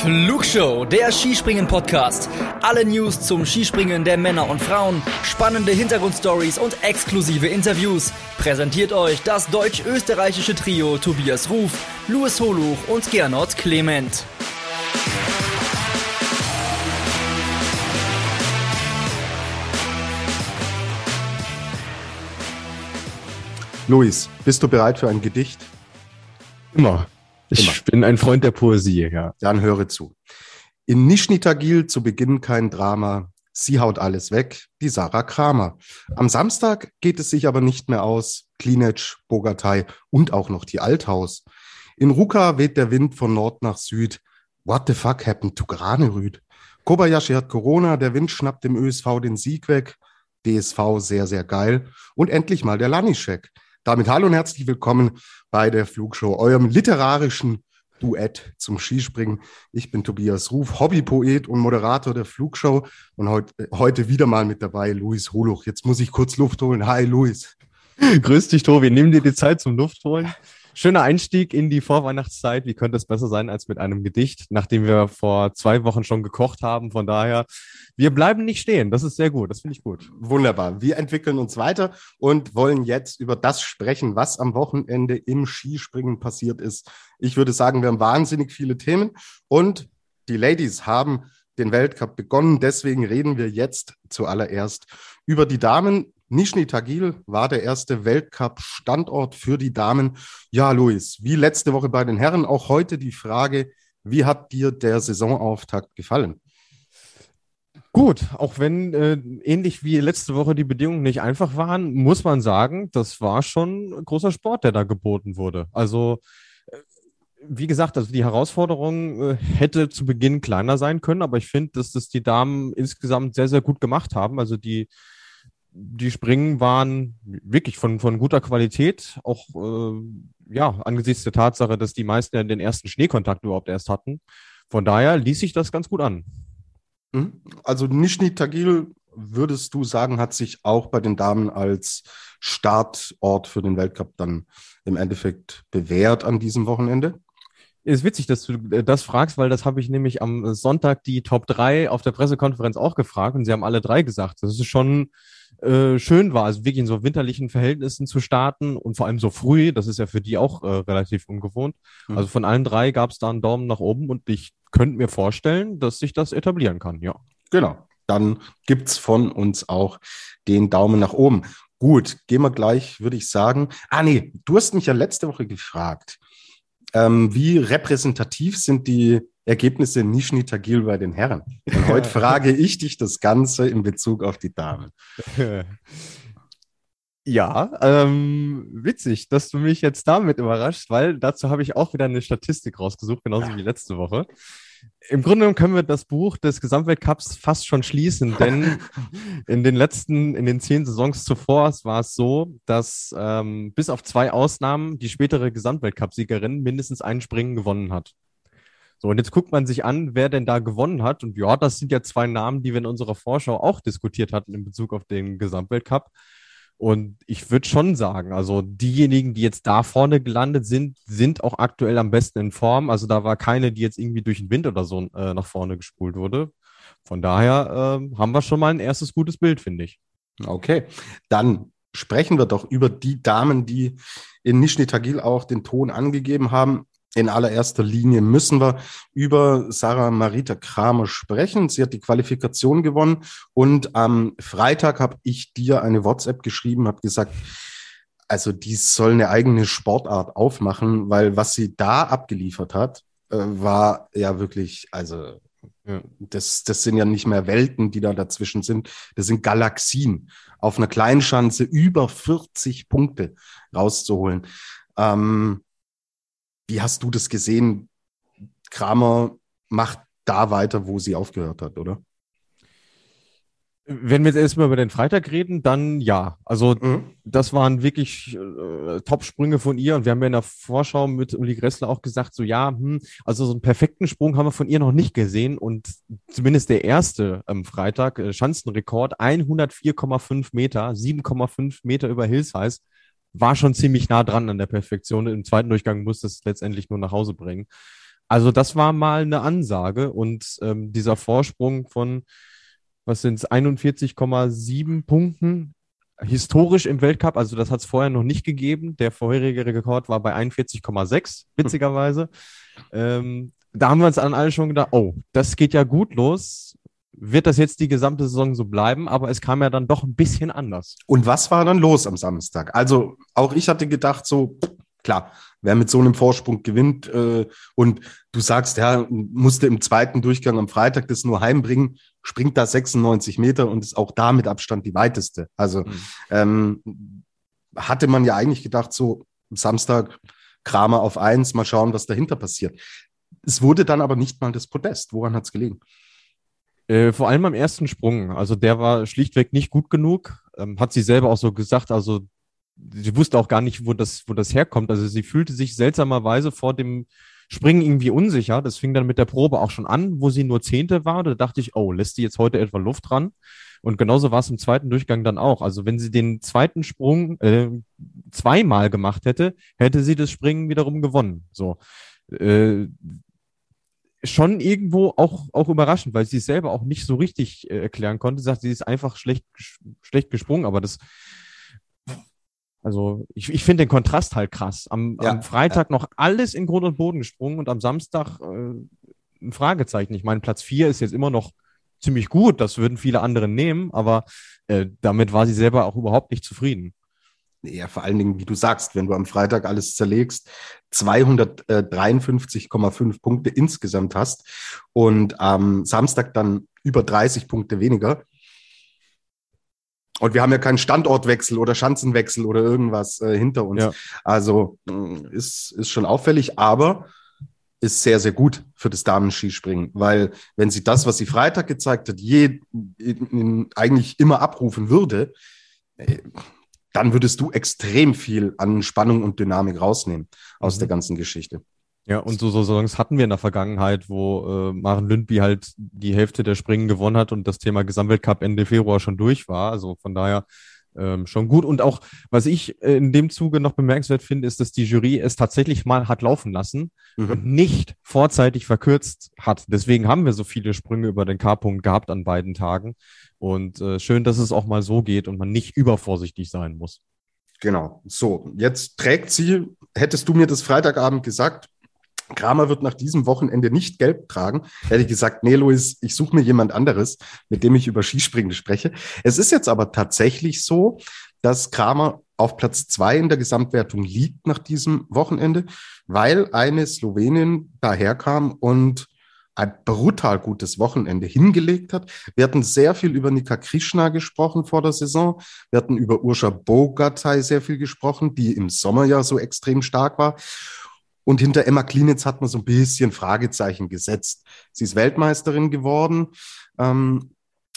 Flugshow, der Skispringen-Podcast. Alle News zum Skispringen der Männer und Frauen, spannende Hintergrundstories und exklusive Interviews. Präsentiert euch das deutsch-österreichische Trio Tobias Ruf, Louis Holuch und Gernot Clement. Luis, bist du bereit für ein Gedicht? Immer. Ich Immer. bin ein Freund der Poesie, ja. Dann höre zu. In Nischni Tagil zu Beginn kein Drama. Sie haut alles weg, die Sarah Kramer. Am Samstag geht es sich aber nicht mehr aus. Klinetsch, Bogatei und auch noch die Althaus. In Ruka weht der Wind von Nord nach Süd. What the fuck happened to Granerüd? Kobayashi hat Corona, der Wind schnappt dem ÖSV den Sieg weg. DSV sehr, sehr geil. Und endlich mal der Lanischek. Damit hallo und herzlich willkommen bei der Flugshow, eurem literarischen Duett zum Skispringen. Ich bin Tobias Ruf, Hobbypoet und Moderator der Flugshow und heute, heute wieder mal mit dabei Luis Holuch. Jetzt muss ich kurz Luft holen. Hi Luis. Grüß dich, Tobi. Nimm dir die Zeit zum Luft holen schöner Einstieg in die Vorweihnachtszeit. Wie könnte es besser sein als mit einem Gedicht, nachdem wir vor zwei Wochen schon gekocht haben? Von daher, wir bleiben nicht stehen. Das ist sehr gut. Das finde ich gut. Wunderbar. Wir entwickeln uns weiter und wollen jetzt über das sprechen, was am Wochenende im Skispringen passiert ist. Ich würde sagen, wir haben wahnsinnig viele Themen und die Ladies haben den Weltcup begonnen. Deswegen reden wir jetzt zuallererst über die Damen. Nischni Tagil war der erste Weltcup-Standort für die Damen. Ja, Luis, wie letzte Woche bei den Herren, auch heute die Frage, wie hat dir der Saisonauftakt gefallen? Gut, auch wenn äh, ähnlich wie letzte Woche die Bedingungen nicht einfach waren, muss man sagen, das war schon großer Sport, der da geboten wurde. Also äh, wie gesagt, also die Herausforderung äh, hätte zu Beginn kleiner sein können, aber ich finde, dass das die Damen insgesamt sehr, sehr gut gemacht haben. Also die die Springen waren wirklich von, von guter Qualität, auch äh, ja, angesichts der Tatsache, dass die meisten ja den ersten Schneekontakt überhaupt erst hatten. Von daher ließ sich das ganz gut an. Mhm. Also Nischni Tagil, würdest du sagen, hat sich auch bei den Damen als Startort für den Weltcup dann im Endeffekt bewährt an diesem Wochenende? Ist witzig, dass du äh, das fragst, weil das habe ich nämlich am Sonntag die Top 3 auf der Pressekonferenz auch gefragt und sie haben alle drei gesagt. Das ist schon äh, schön war, also wirklich in so winterlichen Verhältnissen zu starten und vor allem so früh, das ist ja für die auch äh, relativ ungewohnt. Mhm. Also von allen drei gab es da einen Daumen nach oben und ich könnte mir vorstellen, dass sich das etablieren kann, ja. Genau. Dann gibt's von uns auch den Daumen nach oben. Gut, gehen wir gleich, würde ich sagen. Ah, nee, du hast mich ja letzte Woche gefragt, ähm, wie repräsentativ sind die Ergebnisse Nishni Tagil bei den Herren. Und heute frage ich dich das Ganze in Bezug auf die Damen. Ja, ähm, witzig, dass du mich jetzt damit überrascht, weil dazu habe ich auch wieder eine Statistik rausgesucht, genauso wie letzte Woche. Im Grunde können wir das Buch des Gesamtweltcups fast schon schließen, denn in den letzten, in den zehn Saisons zuvor war es so, dass ähm, bis auf zwei Ausnahmen die spätere Gesamtweltcup-Siegerin mindestens ein Springen gewonnen hat. So, und jetzt guckt man sich an, wer denn da gewonnen hat. Und ja, das sind ja zwei Namen, die wir in unserer Vorschau auch diskutiert hatten in Bezug auf den Gesamtweltcup. Und ich würde schon sagen, also diejenigen, die jetzt da vorne gelandet sind, sind auch aktuell am besten in Form. Also da war keine, die jetzt irgendwie durch den Wind oder so äh, nach vorne gespult wurde. Von daher äh, haben wir schon mal ein erstes gutes Bild, finde ich. Okay, dann sprechen wir doch über die Damen, die in Nischni Tagil auch den Ton angegeben haben. In allererster Linie müssen wir über Sarah Marita Kramer sprechen. Sie hat die Qualifikation gewonnen und am Freitag habe ich dir eine WhatsApp geschrieben, habe gesagt, also die soll eine eigene Sportart aufmachen, weil was sie da abgeliefert hat, äh, war ja wirklich, also das, das sind ja nicht mehr Welten, die da dazwischen sind. Das sind Galaxien. Auf einer Kleinschanze über 40 Punkte rauszuholen. Ähm, wie hast du das gesehen? Kramer macht da weiter, wo sie aufgehört hat, oder? Wenn wir jetzt erstmal über den Freitag reden, dann ja. Also mhm. das waren wirklich äh, Top-Sprünge von ihr und wir haben ja in der Vorschau mit Uli Gressler auch gesagt, so ja, hm, also so einen perfekten Sprung haben wir von ihr noch nicht gesehen und zumindest der erste am Freitag, äh, Schanzenrekord, 104,5 Meter, 7,5 Meter über Hillsize war schon ziemlich nah dran an der Perfektion. Im zweiten Durchgang musste es letztendlich nur nach Hause bringen. Also das war mal eine Ansage und ähm, dieser Vorsprung von, was sind es, 41,7 Punkten historisch im Weltcup, also das hat es vorher noch nicht gegeben. Der vorherige Rekord war bei 41,6, witzigerweise. ähm, da haben wir uns an alle schon gedacht, oh, das geht ja gut los. Wird das jetzt die gesamte Saison so bleiben? Aber es kam ja dann doch ein bisschen anders. Und was war dann los am Samstag? Also auch ich hatte gedacht, so klar, wer mit so einem Vorsprung gewinnt äh, und du sagst, ja, musste im zweiten Durchgang am Freitag das nur heimbringen, springt da 96 Meter und ist auch da mit Abstand die weiteste. Also mhm. ähm, hatte man ja eigentlich gedacht, so Samstag Kramer auf eins, mal schauen, was dahinter passiert. Es wurde dann aber nicht mal das Podest. Woran hat es gelegen? Äh, vor allem am ersten Sprung. Also der war schlichtweg nicht gut genug. Ähm, hat sie selber auch so gesagt. Also sie wusste auch gar nicht, wo das, wo das herkommt. Also sie fühlte sich seltsamerweise vor dem Springen irgendwie unsicher. Das fing dann mit der Probe auch schon an, wo sie nur Zehnte war. Da dachte ich, oh, lässt sie jetzt heute etwa Luft dran? Und genauso war es im zweiten Durchgang dann auch. Also wenn sie den zweiten Sprung äh, zweimal gemacht hätte, hätte sie das Springen wiederum gewonnen. So. Äh, schon irgendwo auch, auch überraschend, weil sie es selber auch nicht so richtig äh, erklären konnte. Sie sagt, sie ist einfach schlecht, schlecht gesprungen, aber das, also ich, ich finde den Kontrast halt krass. Am, ja, am Freitag ja. noch alles in Grund und Boden gesprungen und am Samstag äh, ein Fragezeichen. Ich meine, Platz vier ist jetzt immer noch ziemlich gut, das würden viele andere nehmen, aber äh, damit war sie selber auch überhaupt nicht zufrieden. Ja, vor allen Dingen, wie du sagst, wenn du am Freitag alles zerlegst, 253,5 Punkte insgesamt hast und am Samstag dann über 30 Punkte weniger. Und wir haben ja keinen Standortwechsel oder Schanzenwechsel oder irgendwas äh, hinter uns. Ja. Also mm, ist, ist schon auffällig, aber ist sehr, sehr gut für das Damenskispringen, weil wenn sie das, was sie Freitag gezeigt hat, je, in, in, eigentlich immer abrufen würde, äh, dann würdest du extrem viel an Spannung und Dynamik rausnehmen aus mhm. der ganzen Geschichte. Ja, und so, so Songs hatten wir in der Vergangenheit, wo äh, Maren Lündby halt die Hälfte der Springen gewonnen hat und das Thema Gesamtweltcup Ende Februar schon durch war. Also von daher ähm, schon gut. Und auch, was ich äh, in dem Zuge noch bemerkenswert finde, ist, dass die Jury es tatsächlich mal hat laufen lassen mhm. und nicht vorzeitig verkürzt hat. Deswegen haben wir so viele Sprünge über den K-Punkt gehabt an beiden Tagen. Und äh, schön, dass es auch mal so geht und man nicht übervorsichtig sein muss. Genau. So, jetzt trägt sie, hättest du mir das Freitagabend gesagt, Kramer wird nach diesem Wochenende nicht gelb tragen. Hätte ich gesagt, nee, Luis, ich suche mir jemand anderes, mit dem ich über Skispringen spreche. Es ist jetzt aber tatsächlich so, dass Kramer auf Platz zwei in der Gesamtwertung liegt nach diesem Wochenende, weil eine Slowenin daherkam und ein brutal gutes Wochenende hingelegt hat. Wir hatten sehr viel über Nika Krishna gesprochen vor der Saison. Wir hatten über Urscha Bogatay sehr viel gesprochen, die im Sommer ja so extrem stark war. Und hinter Emma Klinitz hat man so ein bisschen Fragezeichen gesetzt. Sie ist Weltmeisterin geworden ähm,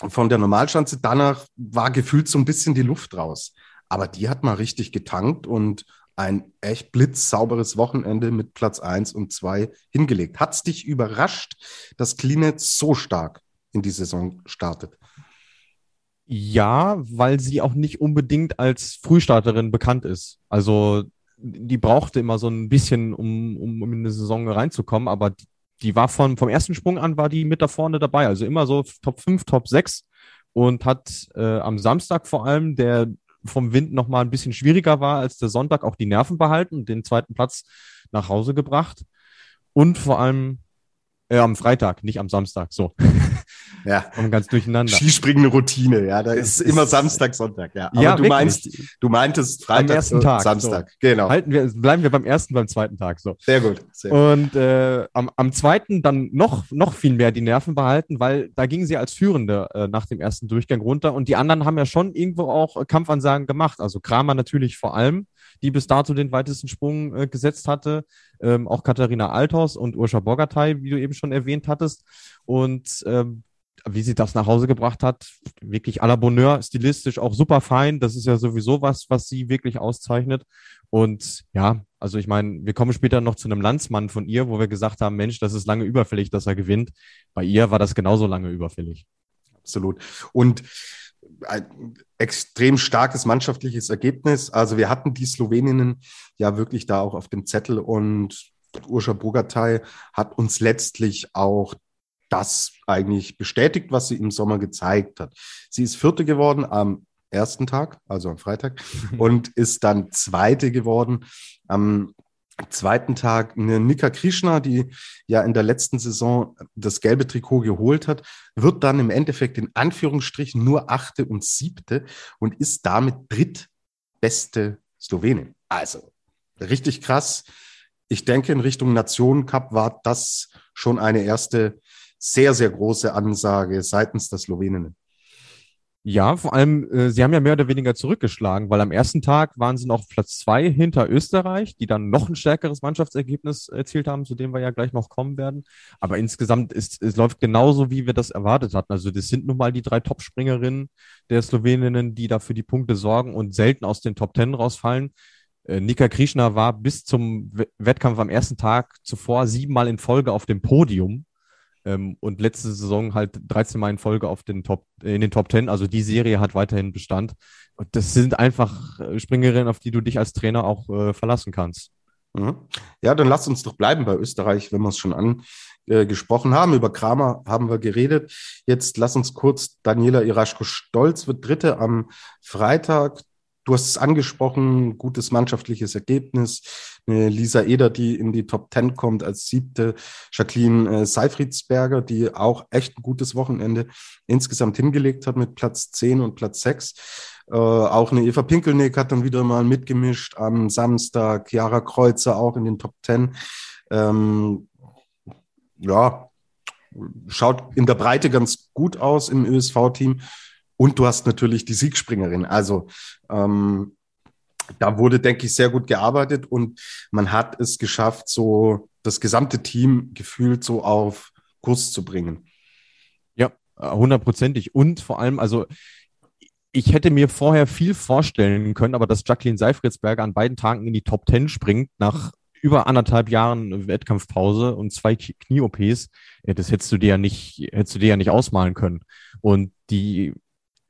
von der Normalschanze. Danach war gefühlt so ein bisschen die Luft raus. Aber die hat mal richtig getankt und ein echt blitzsauberes Wochenende mit Platz eins und zwei hingelegt. Hat es dich überrascht, dass Klinitz so stark in die Saison startet? Ja, weil sie auch nicht unbedingt als Frühstarterin bekannt ist. Also die brauchte immer so ein bisschen, um, um, um in eine Saison reinzukommen, aber die, die war von, vom ersten Sprung an, war die mit da vorne dabei. Also immer so Top 5, Top 6 und hat äh, am Samstag vor allem, der vom Wind noch mal ein bisschen schwieriger war als der Sonntag, auch die Nerven behalten und den zweiten Platz nach Hause gebracht. Und vor allem äh, am Freitag, nicht am Samstag, so. Ja. Und ganz durcheinander. Skispringende Routine, ja. Da ist, ist immer Samstag, Sonntag, ja. Aber ja, du wirklich. meinst, du meintest Freitag, am ersten Tag, Samstag, so. genau. Halten wir, bleiben wir beim ersten, beim zweiten Tag, so. Sehr gut. Sehr. Und äh, am, am zweiten dann noch, noch viel mehr die Nerven behalten, weil da gingen sie als Führende äh, nach dem ersten Durchgang runter und die anderen haben ja schon irgendwo auch Kampfansagen gemacht. Also Kramer natürlich vor allem die bis dato den weitesten Sprung äh, gesetzt hatte. Ähm, auch Katharina Althaus und Urscha Bogatay, wie du eben schon erwähnt hattest. Und ähm, wie sie das nach Hause gebracht hat, wirklich à la Bonheur, stilistisch auch super fein. Das ist ja sowieso was, was sie wirklich auszeichnet. Und ja, also ich meine, wir kommen später noch zu einem Landsmann von ihr, wo wir gesagt haben, Mensch, das ist lange überfällig, dass er gewinnt. Bei ihr war das genauso lange überfällig. Absolut. Und ein extrem starkes mannschaftliches Ergebnis. Also wir hatten die Sloweninnen ja wirklich da auch auf dem Zettel und Urscha Bogatay hat uns letztlich auch das eigentlich bestätigt, was sie im Sommer gezeigt hat. Sie ist Vierte geworden am ersten Tag, also am Freitag, und ist dann Zweite geworden am zweiten Tag eine Nika Krishna, die ja in der letzten Saison das gelbe Trikot geholt hat, wird dann im Endeffekt in Anführungsstrichen nur Achte und Siebte und ist damit drittbeste Slowenin. Also richtig krass. Ich denke, in Richtung Nationen Cup war das schon eine erste sehr, sehr große Ansage seitens der Sloweninnen. Ja, vor allem, äh, sie haben ja mehr oder weniger zurückgeschlagen, weil am ersten Tag waren sie noch Platz zwei hinter Österreich, die dann noch ein stärkeres Mannschaftsergebnis erzielt haben, zu dem wir ja gleich noch kommen werden. Aber insgesamt ist es läuft genauso, wie wir das erwartet hatten. Also das sind nun mal die drei Topspringerinnen der Sloweninnen, die da für die Punkte sorgen und selten aus den Top Ten rausfallen. Äh, Nika Krishna war bis zum Wettkampf am ersten Tag zuvor siebenmal in Folge auf dem Podium ähm, und letzte Saison halt 13 Mal in Folge auf den Top, in den Top 10. Also die Serie hat weiterhin Bestand. Und das sind einfach äh, Springerinnen, auf die du dich als Trainer auch äh, verlassen kannst. Mhm. Ja, dann lass uns doch bleiben bei Österreich, wenn wir es schon angesprochen haben. Über Kramer haben wir geredet. Jetzt lass uns kurz Daniela Iraschko-Stolz wird Dritte am Freitag. Du hast es angesprochen, gutes mannschaftliches Ergebnis. Lisa Eder, die in die Top Ten kommt als siebte. Jacqueline äh, Seifriedsberger, die auch echt ein gutes Wochenende insgesamt hingelegt hat mit Platz zehn und Platz sechs. Äh, auch eine Eva Pinkelnick hat dann wieder mal mitgemischt am Samstag. Chiara Kreuzer auch in den Top Ten. Ähm, ja, schaut in der Breite ganz gut aus im ÖSV-Team. Und du hast natürlich die Siegspringerin. Also ähm, da wurde, denke ich, sehr gut gearbeitet und man hat es geschafft, so das gesamte Team gefühlt so auf Kurs zu bringen. Ja, hundertprozentig. Und vor allem, also ich hätte mir vorher viel vorstellen können, aber dass Jacqueline Seifritzberger an beiden Tagen in die Top Ten springt, nach über anderthalb Jahren Wettkampfpause und zwei Knie-OPs, das hättest du dir ja nicht, hättest du dir ja nicht ausmalen können. Und die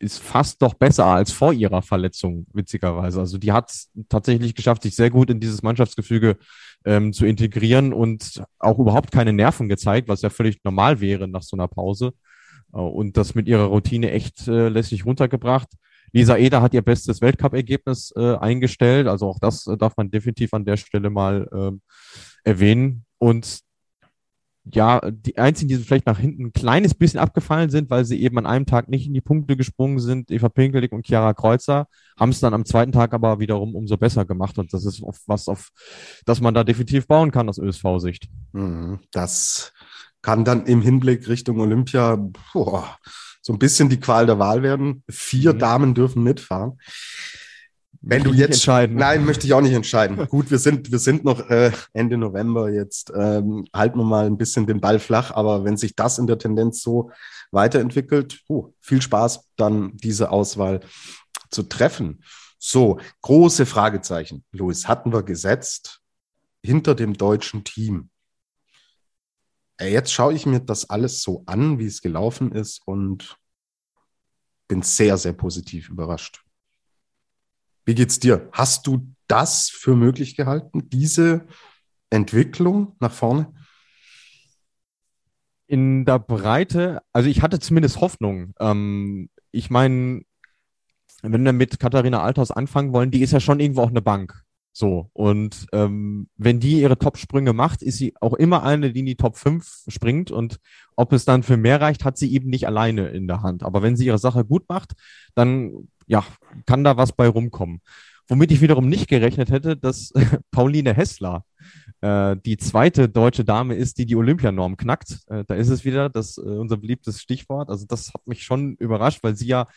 ist fast doch besser als vor ihrer Verletzung, witzigerweise. Also die hat es tatsächlich geschafft, sich sehr gut in dieses Mannschaftsgefüge ähm, zu integrieren und auch überhaupt keine Nerven gezeigt, was ja völlig normal wäre nach so einer Pause. Äh, und das mit ihrer Routine echt äh, lässig runtergebracht. Lisa Eder hat ihr bestes Weltcup-Ergebnis äh, eingestellt. Also auch das äh, darf man definitiv an der Stelle mal äh, erwähnen. Und ja, die einzigen, die vielleicht nach hinten ein kleines bisschen abgefallen sind, weil sie eben an einem Tag nicht in die Punkte gesprungen sind, Eva Pinkelig und Chiara Kreuzer, haben es dann am zweiten Tag aber wiederum umso besser gemacht. Und das ist was, auf das man da definitiv bauen kann aus ÖSV-Sicht. Mhm. Das kann dann im Hinblick Richtung Olympia boah, so ein bisschen die Qual der Wahl werden. Vier mhm. Damen dürfen mitfahren. Wenn du jetzt entscheiden. Nein, möchte ich auch nicht entscheiden. Gut, wir sind wir sind noch äh, Ende November jetzt. Ähm, halten wir mal ein bisschen den Ball flach. Aber wenn sich das in der Tendenz so weiterentwickelt, oh, viel Spaß, dann diese Auswahl zu treffen. So große Fragezeichen. Louis, hatten wir gesetzt hinter dem deutschen Team. Äh, jetzt schaue ich mir das alles so an, wie es gelaufen ist und bin sehr sehr positiv überrascht. Wie geht's dir? Hast du das für möglich gehalten, diese Entwicklung nach vorne? In der Breite, also ich hatte zumindest Hoffnung. Ähm, ich meine, wenn wir mit Katharina Althaus anfangen wollen, die ist ja schon irgendwo auch eine Bank. So, und ähm, wenn die ihre Top-Sprünge macht, ist sie auch immer eine, die in die Top 5 springt. Und ob es dann für mehr reicht, hat sie eben nicht alleine in der Hand. Aber wenn sie ihre Sache gut macht, dann ja, kann da was bei rumkommen. Womit ich wiederum nicht gerechnet hätte, dass Pauline Hessler äh, die zweite deutsche Dame ist, die die Olympianorm knackt. Äh, da ist es wieder das äh, unser beliebtes Stichwort. Also das hat mich schon überrascht, weil sie ja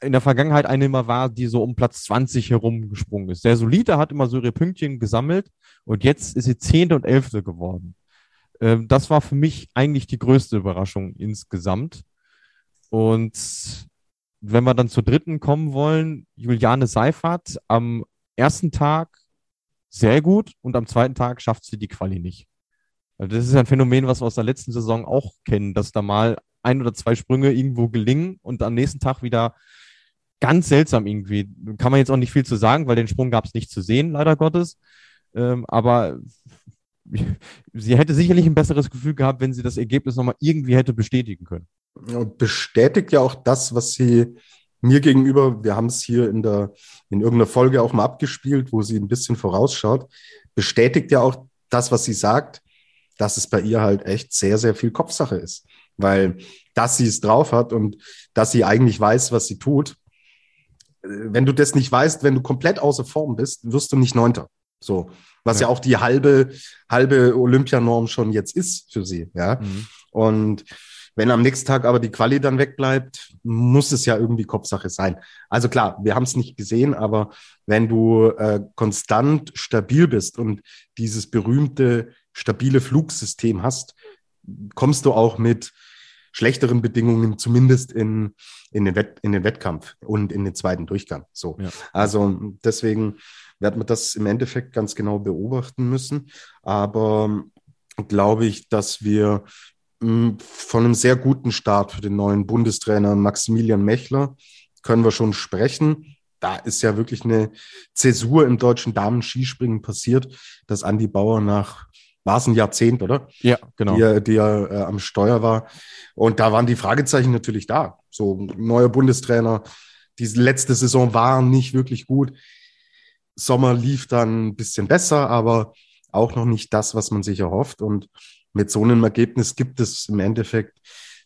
in der Vergangenheit eine immer war, die so um Platz 20 herumgesprungen ist. Sehr solide, hat immer so ihre Pünktchen gesammelt und jetzt ist sie Zehnte und Elfte geworden. Ähm, das war für mich eigentlich die größte Überraschung insgesamt. Und wenn wir dann zur dritten kommen wollen, Juliane Seifert am ersten Tag sehr gut und am zweiten Tag schafft sie die Quali nicht. Also das ist ein Phänomen, was wir aus der letzten Saison auch kennen, dass da mal ein oder zwei Sprünge irgendwo gelingen und am nächsten Tag wieder ganz seltsam irgendwie. Kann man jetzt auch nicht viel zu sagen, weil den Sprung gab es nicht zu sehen, leider Gottes. Ähm, aber sie hätte sicherlich ein besseres Gefühl gehabt, wenn sie das Ergebnis nochmal irgendwie hätte bestätigen können. Und bestätigt ja auch das, was sie mir gegenüber, wir haben es hier in der, in irgendeiner Folge auch mal abgespielt, wo sie ein bisschen vorausschaut, bestätigt ja auch das, was sie sagt, dass es bei ihr halt echt sehr, sehr viel Kopfsache ist. Weil, dass sie es drauf hat und dass sie eigentlich weiß, was sie tut. Äh, wenn du das nicht weißt, wenn du komplett außer Form bist, wirst du nicht Neunter. So. Was ja, ja auch die halbe, halbe Olympianorm schon jetzt ist für sie, ja. Mhm. Und wenn am nächsten Tag aber die Quali dann wegbleibt, muss es ja irgendwie Kopfsache sein. Also klar, wir haben es nicht gesehen, aber wenn du äh, konstant stabil bist und dieses berühmte stabile Flugsystem hast, kommst du auch mit schlechteren Bedingungen zumindest in, in, den, Wett, in den Wettkampf und in den zweiten Durchgang. So. Ja. Also deswegen wird man das im Endeffekt ganz genau beobachten müssen. Aber glaube ich, dass wir von einem sehr guten Start für den neuen Bundestrainer Maximilian Mechler können wir schon sprechen. Da ist ja wirklich eine Zäsur im deutschen Damen-Skispringen passiert, dass Andi Bauer nach war es ein Jahrzehnt, oder? Ja, genau. Die, die er äh, am Steuer war. Und da waren die Fragezeichen natürlich da. So neuer Bundestrainer. Diese letzte Saison war nicht wirklich gut. Sommer lief dann ein bisschen besser, aber auch noch nicht das, was man sich erhofft. Und mit so einem Ergebnis gibt es im Endeffekt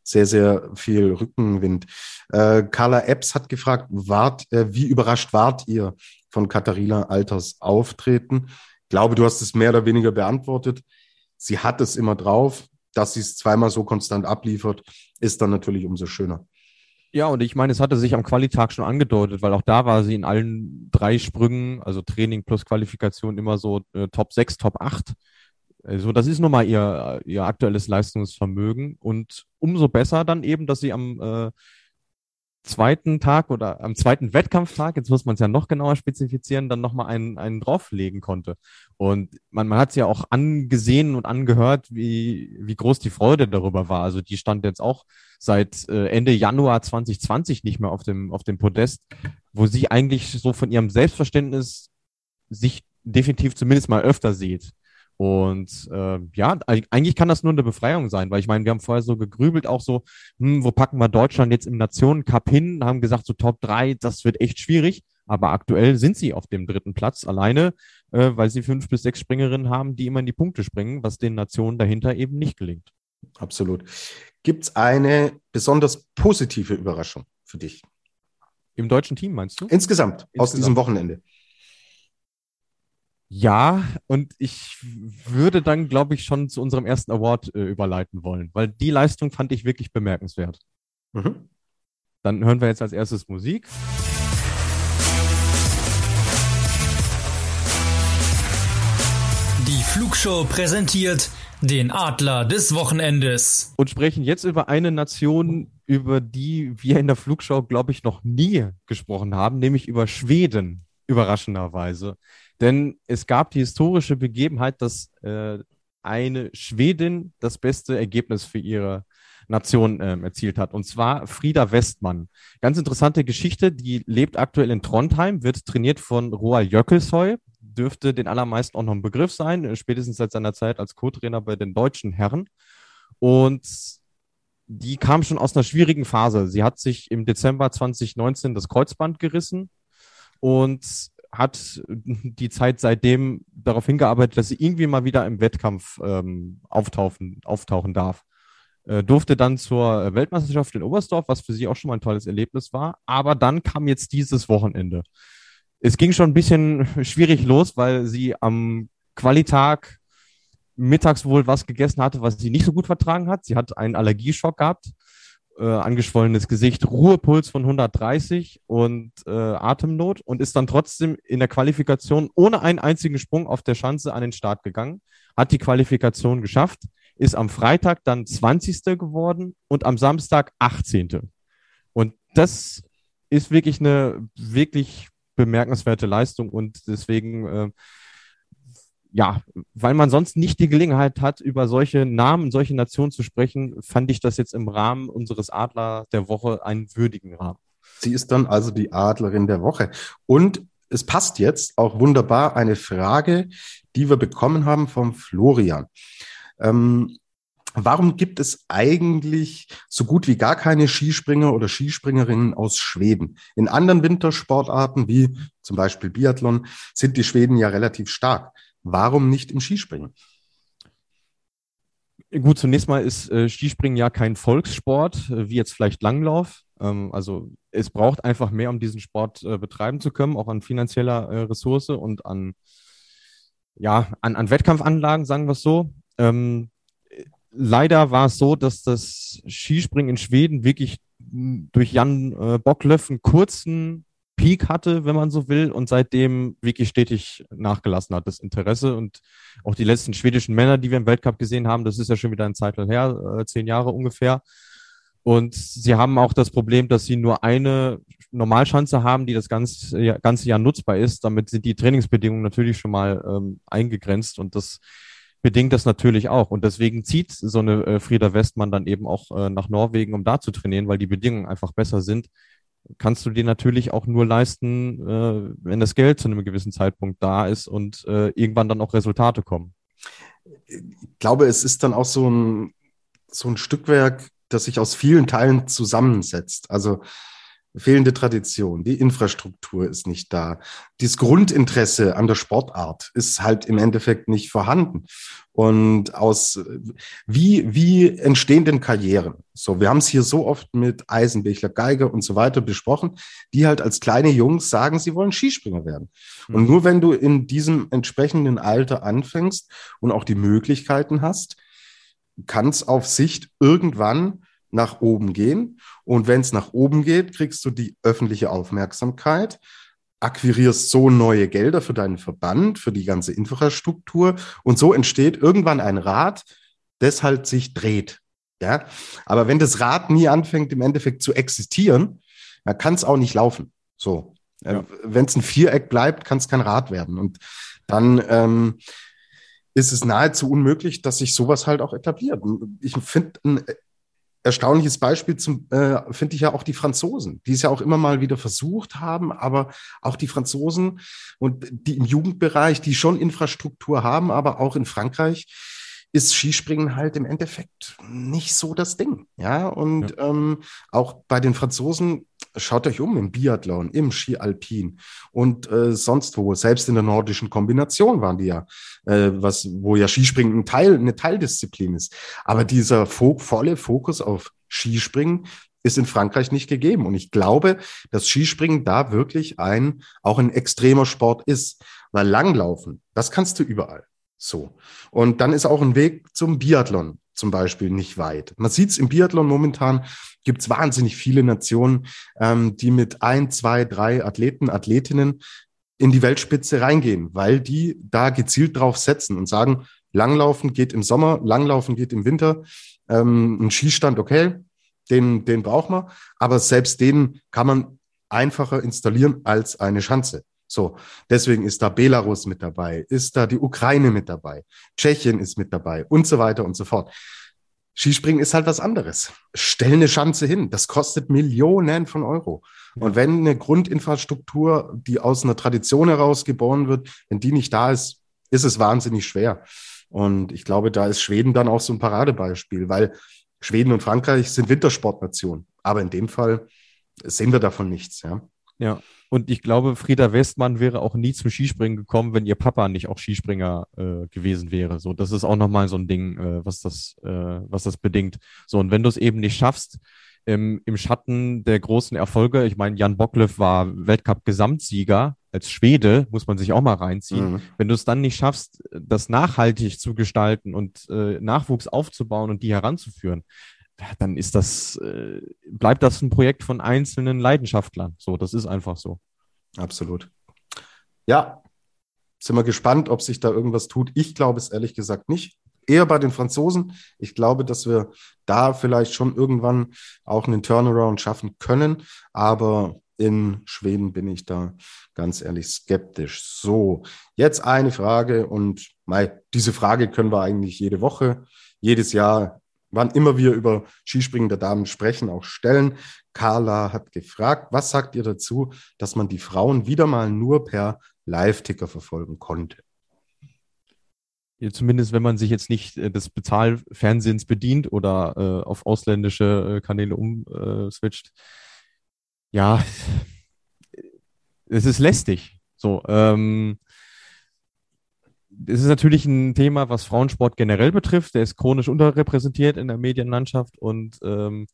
sehr, sehr viel Rückenwind. Äh, Carla Epps hat gefragt, wart, äh, wie überrascht wart ihr von Katharina Alters Auftreten? Ich glaube, du hast es mehr oder weniger beantwortet. Sie hat es immer drauf. Dass sie es zweimal so konstant abliefert, ist dann natürlich umso schöner. Ja, und ich meine, es hatte sich am Qualitag schon angedeutet, weil auch da war sie in allen drei Sprüngen, also Training plus Qualifikation, immer so äh, Top 6, Top 8. Also das ist nun mal ihr, ihr aktuelles Leistungsvermögen und umso besser dann eben, dass sie am äh, zweiten Tag oder am zweiten Wettkampftag, jetzt muss man es ja noch genauer spezifizieren, dann nochmal einen, einen drauflegen konnte. Und man, man hat es ja auch angesehen und angehört, wie, wie groß die Freude darüber war. Also die stand jetzt auch seit äh, Ende Januar 2020 nicht mehr auf dem, auf dem Podest, wo sie eigentlich so von ihrem Selbstverständnis sich definitiv zumindest mal öfter sieht. Und äh, ja, eigentlich kann das nur eine Befreiung sein, weil ich meine, wir haben vorher so gegrübelt, auch so, hm, wo packen wir Deutschland jetzt im Nationencup hin? Haben gesagt, so Top 3, das wird echt schwierig. Aber aktuell sind sie auf dem dritten Platz alleine, äh, weil sie fünf bis sechs Springerinnen haben, die immer in die Punkte springen, was den Nationen dahinter eben nicht gelingt. Absolut. Gibt es eine besonders positive Überraschung für dich? Im deutschen Team meinst du? Insgesamt, Insgesamt. aus diesem Wochenende. Ja, und ich würde dann, glaube ich, schon zu unserem ersten Award äh, überleiten wollen, weil die Leistung fand ich wirklich bemerkenswert. Mhm. Dann hören wir jetzt als erstes Musik. Die Flugshow präsentiert den Adler des Wochenendes. Und sprechen jetzt über eine Nation, über die wir in der Flugshow, glaube ich, noch nie gesprochen haben, nämlich über Schweden, überraschenderweise. Denn es gab die historische Begebenheit, dass äh, eine Schwedin das beste Ergebnis für ihre Nation äh, erzielt hat. Und zwar Frieda Westmann. Ganz interessante Geschichte. Die lebt aktuell in Trondheim, wird trainiert von Roald Jökulshøj. Dürfte den allermeisten auch noch ein Begriff sein, äh, spätestens seit seiner Zeit als Co-Trainer bei den deutschen Herren. Und die kam schon aus einer schwierigen Phase. Sie hat sich im Dezember 2019 das Kreuzband gerissen und hat die Zeit seitdem darauf hingearbeitet, dass sie irgendwie mal wieder im Wettkampf ähm, auftauchen, auftauchen darf. Äh, durfte dann zur Weltmeisterschaft in Oberstdorf, was für sie auch schon mal ein tolles Erlebnis war. Aber dann kam jetzt dieses Wochenende. Es ging schon ein bisschen schwierig los, weil sie am Qualitag mittags wohl was gegessen hatte, was sie nicht so gut vertragen hat. Sie hat einen Allergieschock gehabt äh, angeschwollenes Gesicht, Ruhepuls von 130 und äh, Atemnot und ist dann trotzdem in der Qualifikation ohne einen einzigen Sprung auf der Schanze an den Start gegangen, hat die Qualifikation geschafft, ist am Freitag dann 20. geworden und am Samstag 18. Und das ist wirklich eine wirklich bemerkenswerte Leistung und deswegen äh, ja, weil man sonst nicht die Gelegenheit hat, über solche Namen, solche Nationen zu sprechen, fand ich das jetzt im Rahmen unseres Adler der Woche einen würdigen Rahmen. Sie ist dann also die Adlerin der Woche. Und es passt jetzt auch wunderbar eine Frage, die wir bekommen haben vom Florian. Ähm, warum gibt es eigentlich so gut wie gar keine Skispringer oder Skispringerinnen aus Schweden? In anderen Wintersportarten, wie zum Beispiel Biathlon, sind die Schweden ja relativ stark. Warum nicht im Skispringen? Gut, zunächst mal ist äh, Skispringen ja kein Volkssport, äh, wie jetzt vielleicht Langlauf. Ähm, also es braucht einfach mehr, um diesen Sport äh, betreiben zu können, auch an finanzieller äh, Ressource und an, ja, an, an Wettkampfanlagen, sagen wir es so. Ähm, leider war es so, dass das Skispringen in Schweden wirklich durch Jan äh, Bocklöff einen kurzen Peak hatte, wenn man so will, und seitdem wirklich stetig nachgelassen hat, das Interesse. Und auch die letzten schwedischen Männer, die wir im Weltcup gesehen haben, das ist ja schon wieder ein Zeit her, äh, zehn Jahre ungefähr. Und sie haben auch das Problem, dass sie nur eine Normalschanze haben, die das ganze, ganze Jahr nutzbar ist. Damit sind die Trainingsbedingungen natürlich schon mal ähm, eingegrenzt und das bedingt das natürlich auch. Und deswegen zieht so eine äh, Frieda Westmann dann eben auch äh, nach Norwegen, um da zu trainieren, weil die Bedingungen einfach besser sind. Kannst du dir natürlich auch nur leisten, äh, wenn das Geld zu einem gewissen Zeitpunkt da ist und äh, irgendwann dann auch Resultate kommen. Ich glaube, es ist dann auch so ein, so ein Stückwerk das sich aus vielen Teilen zusammensetzt. Also fehlende Tradition, die Infrastruktur ist nicht da, das Grundinteresse an der Sportart ist halt im Endeffekt nicht vorhanden. Und aus wie wie entstehen denn Karrieren? So, wir haben es hier so oft mit Eisenbichler, Geiger und so weiter besprochen, die halt als kleine Jungs sagen, sie wollen Skispringer werden. Mhm. Und nur wenn du in diesem entsprechenden Alter anfängst und auch die Möglichkeiten hast, kann es auf Sicht irgendwann nach oben gehen. Und wenn es nach oben geht, kriegst du die öffentliche Aufmerksamkeit, akquirierst so neue Gelder für deinen Verband, für die ganze Infrastruktur. Und so entsteht irgendwann ein Rad, das halt sich dreht. Ja, aber wenn das Rad nie anfängt, im Endeffekt zu existieren, dann kann es auch nicht laufen. So, ja. Äh, wenn es ein Viereck bleibt, kann es kein Rad werden. Und dann ähm, ist es nahezu unmöglich, dass sich sowas halt auch etabliert. Ich finde ein erstaunliches Beispiel zum äh, finde ich ja auch die Franzosen, die es ja auch immer mal wieder versucht haben, aber auch die Franzosen und die im Jugendbereich, die schon Infrastruktur haben, aber auch in Frankreich ist Skispringen halt im Endeffekt nicht so das Ding. Ja, und ja. Ähm, auch bei den Franzosen, schaut euch um im Biathlon, im Ski Alpin und äh, sonst wo, selbst in der nordischen Kombination waren die ja, äh, was, wo ja Skispringen ein Teil, eine Teildisziplin ist. Aber dieser fo volle Fokus auf Skispringen ist in Frankreich nicht gegeben. Und ich glaube, dass Skispringen da wirklich ein, auch ein extremer Sport ist. Weil Langlaufen, das kannst du überall. So. Und dann ist auch ein Weg zum Biathlon zum Beispiel nicht weit. Man sieht es im Biathlon momentan, gibt es wahnsinnig viele Nationen, ähm, die mit ein, zwei, drei Athleten, Athletinnen in die Weltspitze reingehen, weil die da gezielt drauf setzen und sagen, Langlaufen geht im Sommer, Langlaufen geht im Winter, ähm, ein Skistand, okay, den, den braucht man, aber selbst den kann man einfacher installieren als eine Schanze. So, deswegen ist da Belarus mit dabei, ist da die Ukraine mit dabei, Tschechien ist mit dabei und so weiter und so fort. Skispringen ist halt was anderes. Stell eine Schanze hin. Das kostet Millionen von Euro. Und wenn eine Grundinfrastruktur, die aus einer Tradition heraus geboren wird, wenn die nicht da ist, ist es wahnsinnig schwer. Und ich glaube, da ist Schweden dann auch so ein Paradebeispiel, weil Schweden und Frankreich sind Wintersportnationen. Aber in dem Fall sehen wir davon nichts, ja. Ja, und ich glaube, Frieda Westmann wäre auch nie zum Skispringen gekommen, wenn ihr Papa nicht auch Skispringer äh, gewesen wäre. So, das ist auch nochmal so ein Ding, äh, was das, äh, was das bedingt. So, und wenn du es eben nicht schaffst, im, im Schatten der großen Erfolge, ich meine, Jan Bocklöff war Weltcup-Gesamtsieger als Schwede, muss man sich auch mal reinziehen. Mhm. Wenn du es dann nicht schaffst, das nachhaltig zu gestalten und äh, Nachwuchs aufzubauen und die heranzuführen, dann ist das, äh, bleibt das ein Projekt von einzelnen Leidenschaftlern. So, das ist einfach so. Absolut. Ja, sind wir gespannt, ob sich da irgendwas tut. Ich glaube es ehrlich gesagt nicht. Eher bei den Franzosen. Ich glaube, dass wir da vielleicht schon irgendwann auch einen Turnaround schaffen können. Aber in Schweden bin ich da ganz ehrlich skeptisch. So, jetzt eine Frage und mei, diese Frage können wir eigentlich jede Woche, jedes Jahr wann immer wir über Skispringen der Damen sprechen, auch stellen. Carla hat gefragt, was sagt ihr dazu, dass man die Frauen wieder mal nur per Live-Ticker verfolgen konnte? Zumindest wenn man sich jetzt nicht äh, des Bezahlfernsehens bedient oder äh, auf ausländische äh, Kanäle umswitcht. Äh, ja, es ist lästig. So, ähm, es ist natürlich ein Thema, was Frauensport generell betrifft. Der ist chronisch unterrepräsentiert in der Medienlandschaft und ähm,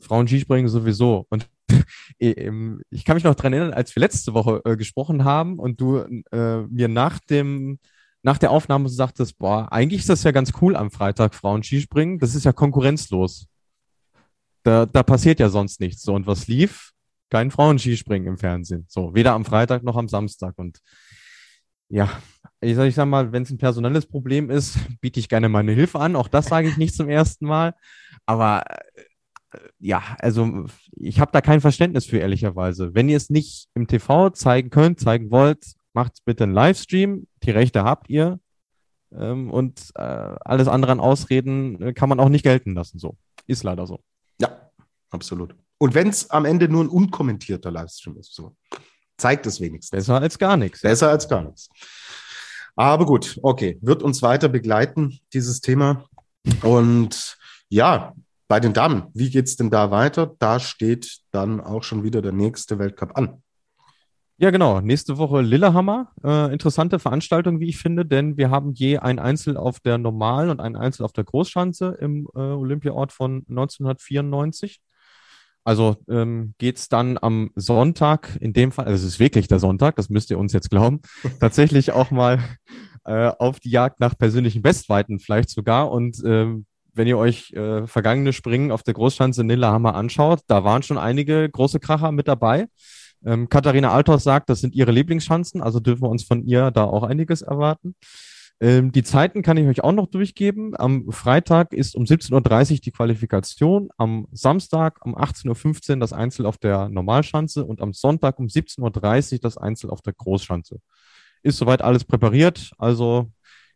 Frauen-Skispringen sowieso. Und ähm, ich kann mich noch dran erinnern, als wir letzte Woche äh, gesprochen haben und du äh, mir nach dem nach der Aufnahme sagtest, boah, eigentlich ist das ja ganz cool am Freitag Frauen-Skispringen. Das ist ja konkurrenzlos. Da, da passiert ja sonst nichts. So, und was lief? Kein Frauenskispringen im Fernsehen. So, weder am Freitag noch am Samstag. Und ja, ich sag, ich sag mal, wenn es ein personelles Problem ist, biete ich gerne meine Hilfe an. Auch das sage ich nicht zum ersten Mal. Aber äh, ja, also ich habe da kein Verständnis für, ehrlicherweise. Wenn ihr es nicht im TV zeigen könnt, zeigen wollt, macht bitte einen Livestream. Die Rechte habt ihr. Ähm, und äh, alles andere an Ausreden äh, kann man auch nicht gelten lassen. So. Ist leider so. Ja, absolut. Und wenn es am Ende nur ein unkommentierter Livestream ist, so zeigt es wenigstens. Besser als gar nichts. Besser als gar nichts. Aber gut, okay, wird uns weiter begleiten, dieses Thema. Und ja, bei den Damen, wie geht es denn da weiter? Da steht dann auch schon wieder der nächste Weltcup an. Ja, genau. Nächste Woche Lillehammer. Äh, interessante Veranstaltung, wie ich finde, denn wir haben je ein Einzel auf der Normalen und ein Einzel auf der Großschanze im äh, Olympiaort von 1994. Also ähm, geht dann am Sonntag, in dem Fall, also es ist wirklich der Sonntag, das müsst ihr uns jetzt glauben, tatsächlich auch mal äh, auf die Jagd nach persönlichen Bestweiten vielleicht sogar. Und ähm, wenn ihr euch äh, vergangene Springen auf der Großschanze Lillehammer anschaut, da waren schon einige große Kracher mit dabei. Ähm, Katharina Althaus sagt, das sind ihre Lieblingsschanzen, also dürfen wir uns von ihr da auch einiges erwarten. Ähm, die Zeiten kann ich euch auch noch durchgeben. Am Freitag ist um 17.30 Uhr die Qualifikation, am Samstag um 18.15 Uhr das Einzel auf der Normalschanze und am Sonntag um 17.30 Uhr das Einzel auf der Großschanze. Ist soweit alles präpariert, also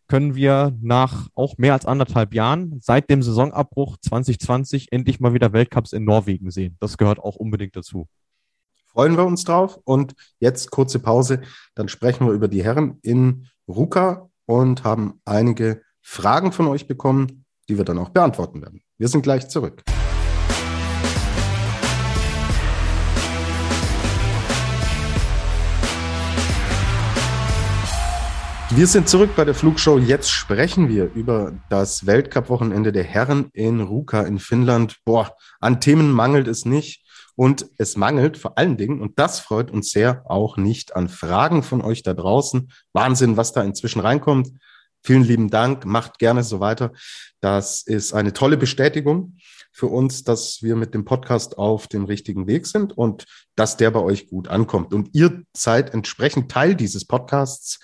können wir nach auch mehr als anderthalb Jahren seit dem Saisonabbruch 2020 endlich mal wieder Weltcups in Norwegen sehen. Das gehört auch unbedingt dazu. Freuen wir uns drauf. Und jetzt kurze Pause. Dann sprechen wir über die Herren in Ruka und haben einige Fragen von euch bekommen, die wir dann auch beantworten werden. Wir sind gleich zurück. Wir sind zurück bei der Flugshow. Jetzt sprechen wir über das Weltcup-Wochenende der Herren in Ruka in Finnland. Boah, an Themen mangelt es nicht. Und es mangelt vor allen Dingen, und das freut uns sehr, auch nicht an Fragen von euch da draußen. Wahnsinn, was da inzwischen reinkommt. Vielen lieben Dank, macht gerne so weiter. Das ist eine tolle Bestätigung für uns, dass wir mit dem Podcast auf dem richtigen Weg sind und dass der bei euch gut ankommt. Und ihr seid entsprechend Teil dieses Podcasts,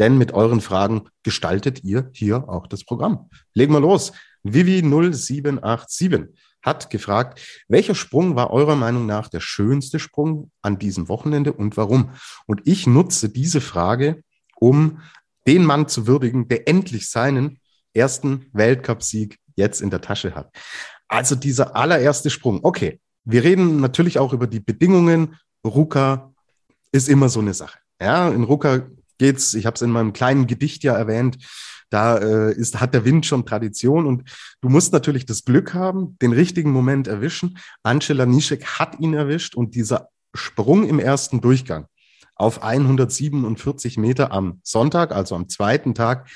denn mit euren Fragen gestaltet ihr hier auch das Programm. Legen wir los. Vivi 0787 hat gefragt, welcher Sprung war eurer Meinung nach der schönste Sprung an diesem Wochenende und warum? Und ich nutze diese Frage, um den Mann zu würdigen, der endlich seinen ersten Weltcupsieg jetzt in der Tasche hat. Also dieser allererste Sprung. Okay, wir reden natürlich auch über die Bedingungen. Ruka ist immer so eine Sache. Ja, in Ruka geht's, ich habe es in meinem kleinen Gedicht ja erwähnt, da äh, ist, hat der Wind schon Tradition und du musst natürlich das Glück haben, den richtigen Moment erwischen. Angela Nischek hat ihn erwischt und dieser Sprung im ersten Durchgang auf 147 Meter am Sonntag, also am zweiten Tag,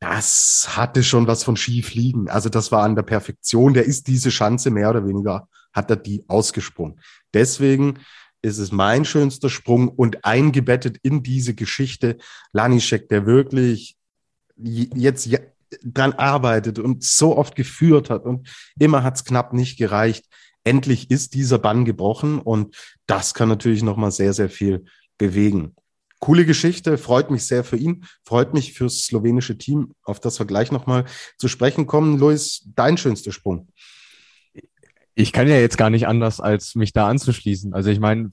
das hatte schon was von Skifliegen. Also das war an der Perfektion. Der ist diese Schanze mehr oder weniger, hat er die ausgesprungen. Deswegen ist es mein schönster Sprung und eingebettet in diese Geschichte Lanischek, der wirklich jetzt dran arbeitet und so oft geführt hat und immer hat es knapp nicht gereicht. Endlich ist dieser Bann gebrochen und das kann natürlich nochmal sehr, sehr viel bewegen. Coole Geschichte, freut mich sehr für ihn, freut mich fürs slowenische Team, auf das wir gleich nochmal zu sprechen kommen. Luis, dein schönster Sprung. Ich kann ja jetzt gar nicht anders, als mich da anzuschließen. Also ich meine,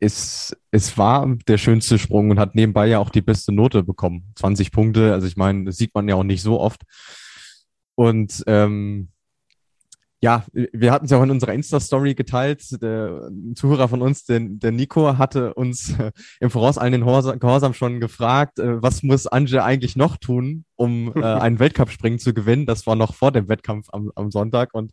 es, es war der schönste Sprung und hat nebenbei ja auch die beste Note bekommen. 20 Punkte, also ich meine, das sieht man ja auch nicht so oft. Und ähm, ja, wir hatten es ja auch in unserer Insta-Story geteilt. Der Zuhörer von uns, der, der Nico, hatte uns äh, im Voraus allen den Gehorsam schon gefragt, äh, was muss Anje eigentlich noch tun, um äh, einen Weltcup-Springen zu gewinnen. Das war noch vor dem Wettkampf am, am Sonntag und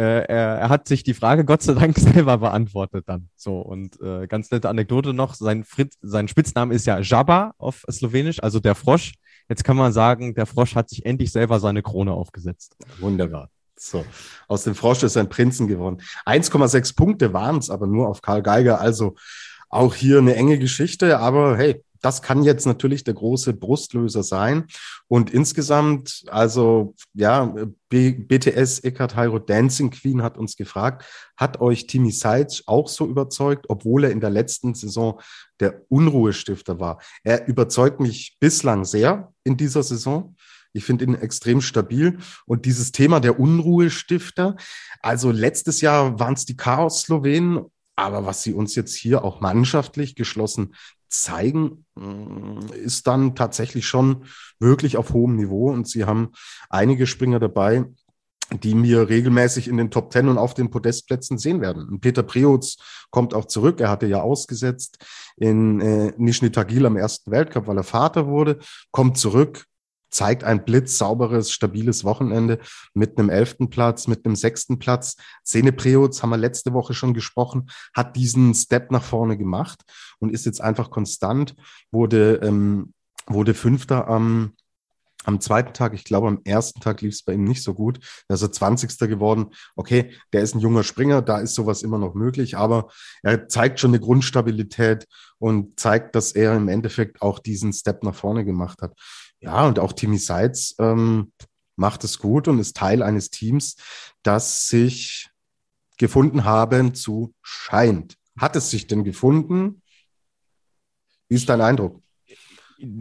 er, er hat sich die Frage Gott sei Dank selber beantwortet dann. So und äh, ganz nette Anekdote noch: Sein Fritz, sein Spitzname ist ja Jabba auf Slowenisch, also der Frosch. Jetzt kann man sagen, der Frosch hat sich endlich selber seine Krone aufgesetzt. Wunderbar. So, aus dem Frosch ist ein Prinzen geworden. 1,6 Punkte waren es aber nur auf Karl Geiger. Also auch hier eine enge Geschichte, aber hey, das kann jetzt natürlich der große Brustlöser sein. Und insgesamt, also ja, B BTS Eckhart Hairo Dancing Queen hat uns gefragt, hat euch Timmy Seitz auch so überzeugt, obwohl er in der letzten Saison der Unruhestifter war? Er überzeugt mich bislang sehr in dieser Saison. Ich finde ihn extrem stabil. Und dieses Thema der Unruhestifter, also letztes Jahr waren es die Chaos-Slowenen, aber was sie uns jetzt hier auch mannschaftlich geschlossen zeigen, mm, ist dann tatsächlich schon wirklich auf hohem Niveau. Und sie haben einige Springer dabei, die mir regelmäßig in den Top Ten und auf den Podestplätzen sehen werden. Peter Preutz kommt auch zurück. Er hatte ja ausgesetzt in äh, Nizhny am ersten Weltcup, weil er Vater wurde, kommt zurück, zeigt ein blitzsauberes, stabiles Wochenende mit einem elften Platz, mit einem sechsten Platz. Sene Preutz, haben wir letzte Woche schon gesprochen, hat diesen Step nach vorne gemacht und ist jetzt einfach konstant, wurde, ähm, wurde Fünfter am, am zweiten Tag, ich glaube, am ersten Tag lief es bei ihm nicht so gut. Da ist er 20. geworden. Okay, der ist ein junger Springer, da ist sowas immer noch möglich, aber er zeigt schon eine Grundstabilität und zeigt, dass er im Endeffekt auch diesen Step nach vorne gemacht hat. Ja, und auch Timmy Seitz ähm, macht es gut und ist Teil eines Teams, das sich gefunden haben zu scheint. Hat es sich denn gefunden? Wie ist dein Eindruck?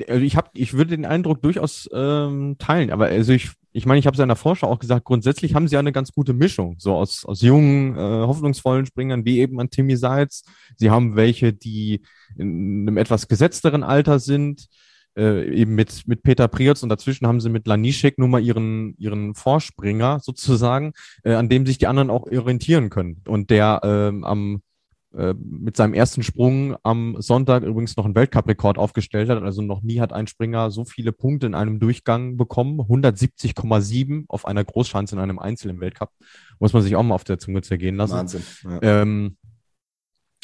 Also ich habe, ich würde den Eindruck durchaus ähm, teilen, aber also ich, ich meine, ich habe es ja in der Vorschau auch gesagt, grundsätzlich haben sie eine ganz gute Mischung, so aus, aus jungen, äh, hoffnungsvollen Springern, wie eben an Timmy Seitz. Sie haben welche, die in einem etwas gesetzteren Alter sind äh, eben mit, mit Peter Priotz und dazwischen haben sie mit Lanischek nun mal ihren, ihren Vorspringer sozusagen, äh, an dem sich die anderen auch orientieren können. Und der ähm, am äh, mit seinem ersten Sprung am Sonntag übrigens noch einen Weltcup-Rekord aufgestellt hat. Also noch nie hat ein Springer so viele Punkte in einem Durchgang bekommen. 170,7 auf einer Großschanze in einem Einzel im Weltcup. Muss man sich auch mal auf der Zunge zergehen lassen. Wahnsinn. Ja. Ähm,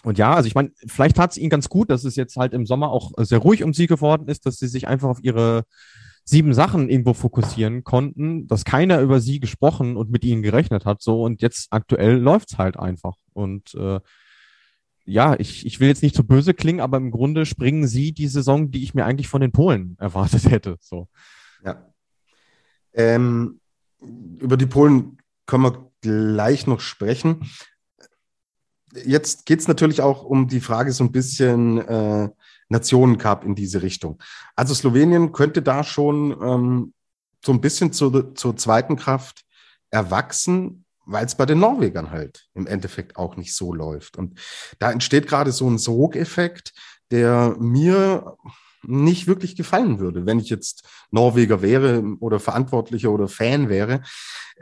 und ja, also ich meine, vielleicht hat es ihnen ganz gut, dass es jetzt halt im Sommer auch sehr ruhig um sie geworden ist, dass sie sich einfach auf ihre sieben Sachen irgendwo fokussieren konnten, dass keiner über sie gesprochen und mit ihnen gerechnet hat. So und jetzt aktuell läuft's halt einfach. Und äh, ja, ich, ich will jetzt nicht zu so böse klingen, aber im Grunde springen sie die Saison, die ich mir eigentlich von den Polen erwartet hätte. So. Ja. Ähm, über die Polen können wir gleich noch sprechen jetzt geht es natürlich auch um die Frage so ein bisschen äh, Nationencup in diese Richtung. Also Slowenien könnte da schon ähm, so ein bisschen zur, zur zweiten Kraft erwachsen, weil es bei den Norwegern halt im Endeffekt auch nicht so läuft. Und da entsteht gerade so ein Sogeffekt, der mir nicht wirklich gefallen würde, wenn ich jetzt Norweger wäre oder Verantwortlicher oder Fan wäre.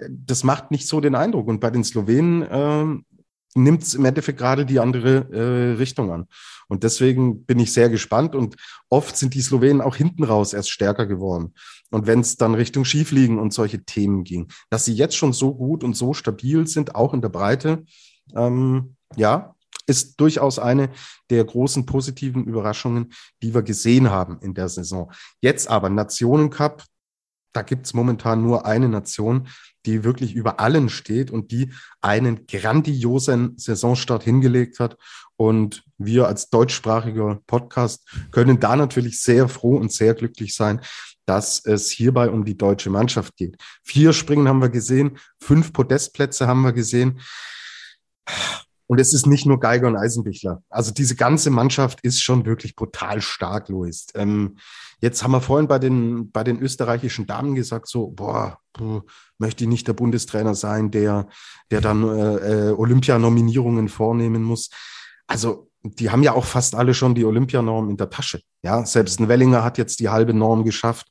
Das macht nicht so den Eindruck. Und bei den Slowenen äh, nimmt es im Endeffekt gerade die andere äh, Richtung an. Und deswegen bin ich sehr gespannt. Und oft sind die Slowenen auch hinten raus erst stärker geworden. Und wenn es dann Richtung Schiefliegen und solche Themen ging, dass sie jetzt schon so gut und so stabil sind, auch in der Breite, ähm, ja, ist durchaus eine der großen positiven Überraschungen, die wir gesehen haben in der Saison. Jetzt aber Nationencup, da gibt's momentan nur eine Nation, die wirklich über allen steht und die einen grandiosen Saisonstart hingelegt hat. Und wir als deutschsprachiger Podcast können da natürlich sehr froh und sehr glücklich sein, dass es hierbei um die deutsche Mannschaft geht. Vier Springen haben wir gesehen, fünf Podestplätze haben wir gesehen. Und es ist nicht nur Geiger und Eisenbichler. Also diese ganze Mannschaft ist schon wirklich brutal stark, Luis. Ähm, jetzt haben wir vorhin bei den, bei den österreichischen Damen gesagt, so, boah, puh, möchte ich nicht der Bundestrainer sein, der, der dann äh, äh, Olympianominierungen vornehmen muss. Also die haben ja auch fast alle schon die Olympianorm in der Tasche. Ja, selbst ein Wellinger hat jetzt die halbe Norm geschafft.